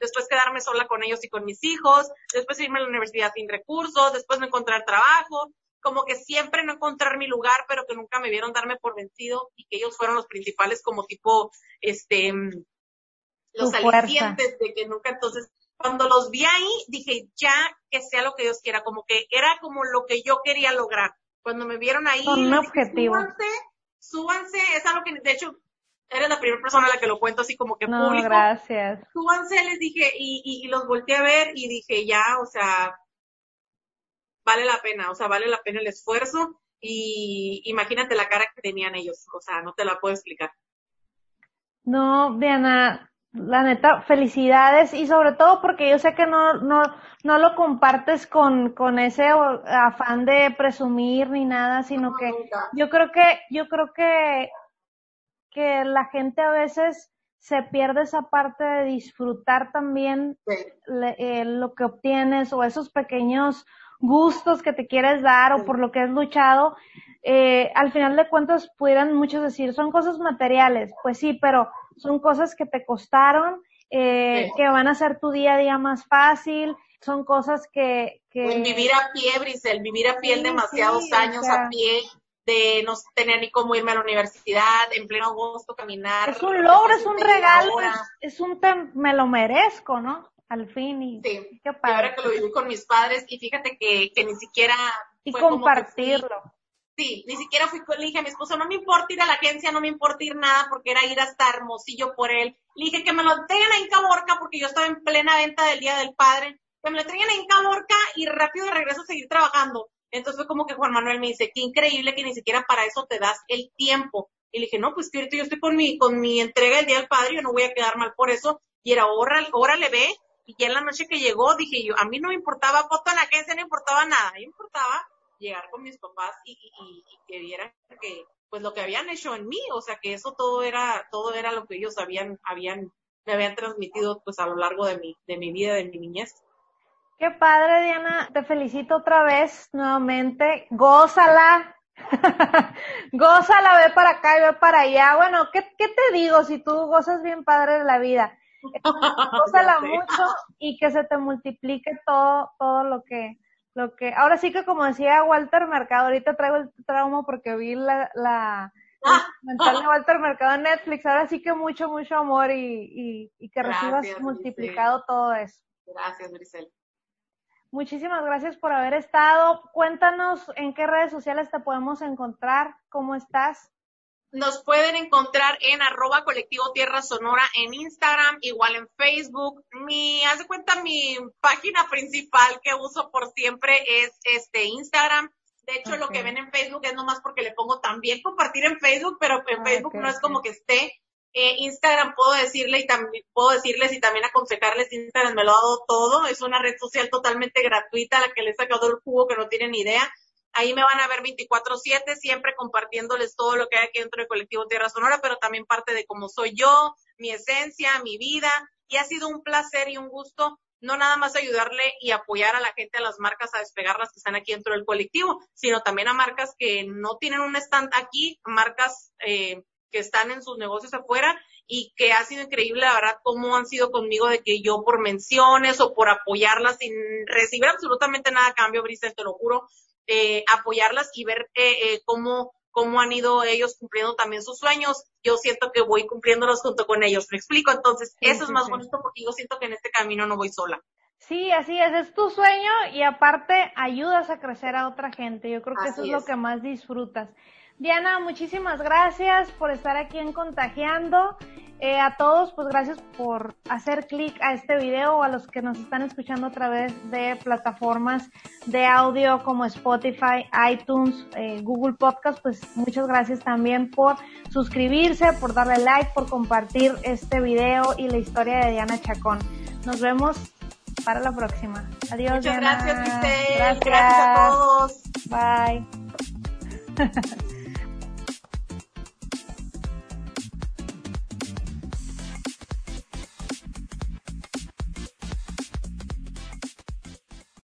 después quedarme sola con ellos y con mis hijos, después irme a la universidad sin recursos, después no encontrar trabajo, como que siempre no encontrar mi lugar, pero que nunca me vieron darme por vencido y que ellos fueron los principales como tipo, este, mm, los alicientes de que nunca, entonces, cuando los vi ahí, dije, ya que sea lo que Dios quiera, como que era como lo que yo quería lograr. Cuando me vieron ahí, un objetivo. súbanse, súbanse, es algo que, de hecho, eres la primera persona a la que lo cuento así como que no, público. gracias. Súbanse, les dije, y, y los volteé a ver y dije, ya, o sea, vale la pena, o sea, vale la pena el esfuerzo y imagínate la cara que tenían ellos, o sea, no te la puedo explicar. No, Diana, la neta, felicidades y sobre todo porque yo sé que no, no, no lo compartes con, con ese afán de presumir ni nada, sino que yo creo que, yo creo que, que la gente a veces se pierde esa parte de disfrutar también eh, lo que obtienes o esos pequeños gustos que te quieres dar o por lo que has luchado, eh, al final de cuentas pudieran muchos decir, son cosas materiales, pues sí, pero son cosas que te costaron, eh, que van a hacer tu día a día más fácil, son cosas que... que... Pues vivir a pie, Brisel, vivir a pie demasiados años a pie, de no tener ni cómo irme a la universidad, en pleno agosto caminar. Es un logro, es un regalo, es, un me lo merezco, ¿no? Al fin y sí. qué padre. Y ahora que lo viví con mis padres y fíjate que, que ni siquiera y compartirlo. sí, ni siquiera fui le dije a mi esposo, no me importa ir a la agencia, no me importa ir nada porque era ir hasta Hermosillo por él. Le dije que me lo traigan a Inca Borca porque yo estaba en plena venta del Día del Padre, que me lo traigan a Inca Borca y rápido de regreso a seguir trabajando. Entonces fue como que Juan Manuel me dice, qué increíble que ni siquiera para eso te das el tiempo. Y le dije, no, pues que ahorita yo estoy con mi, con mi entrega del Día del Padre, yo no voy a quedar mal por eso. Y era, órale, le ve, y ya en la noche que llegó, dije yo, a mí no me importaba foto en la agencia, no importaba nada. A mí me importaba llegar con mis papás y, y, que vieran que, pues lo que habían hecho en mí, o sea, que eso todo era, todo era lo que ellos habían, habían, me habían transmitido, pues a lo largo de mi, de mi vida, de mi niñez. Qué padre, Diana. Te felicito otra vez, nuevamente. Gózala. gózala, ve para acá y ve para allá. Bueno, ¿qué, ¿qué te digo si tú gozas bien padre de la vida? Úsala mucho y que se te multiplique todo, todo lo que, lo que, ahora sí que como decía Walter Mercado, ahorita traigo el trauma porque vi la, la, mental de Walter Mercado en Netflix, ahora sí que mucho, mucho amor y, y, que recibas multiplicado todo eso. Gracias, Grisel. Muchísimas gracias por haber estado. Cuéntanos en qué redes sociales te podemos encontrar, cómo estás. Nos pueden encontrar en arroba colectivo Tierra Sonora en Instagram, igual en Facebook. Mi, haz de cuenta, mi página principal que uso por siempre es este Instagram. De hecho, lo que ven en Facebook es nomás porque le pongo también compartir en Facebook, pero en Facebook no es como que esté. Eh, Instagram puedo decirle y también puedo decirles y también aconsejarles, Instagram me lo ha dado todo, es una red social totalmente gratuita a la que le he sacado el jugo que no tienen idea. Ahí me van a ver 24/7, siempre compartiéndoles todo lo que hay aquí dentro del colectivo Tierra Sonora, pero también parte de cómo soy yo, mi esencia, mi vida. Y ha sido un placer y un gusto no nada más ayudarle y apoyar a la gente, a las marcas a despegar las que están aquí dentro del colectivo, sino también a marcas que no tienen un stand aquí, marcas eh, que están en sus negocios afuera y que ha sido increíble, la verdad, cómo han sido conmigo de que yo por menciones o por apoyarlas sin recibir absolutamente nada a cambio, Brisa, te lo juro, eh, apoyarlas y ver eh, eh, cómo, cómo han ido ellos cumpliendo también sus sueños. Yo siento que voy cumpliéndolos junto con ellos. Me explico. Entonces, eso es más bonito porque yo siento que en este camino no voy sola. Sí, así es, es tu sueño y aparte ayudas a crecer a otra gente. Yo creo que eso es, lo que más disfrutas. Diana, muchísimas gracias por estar aquí en Contagiando. Eh, a todos, pues gracias por hacer clic a este video o a los que nos están escuchando a través de plataformas de audio como Spotify, iTunes, eh, Google Podcast, pues muchas gracias también por suscribirse, por darle like, por compartir este video y la historia de Diana Chacón. Nos vemos para la próxima. Adiós. Muchas gracias, Gracias. gracias a todos. Bye.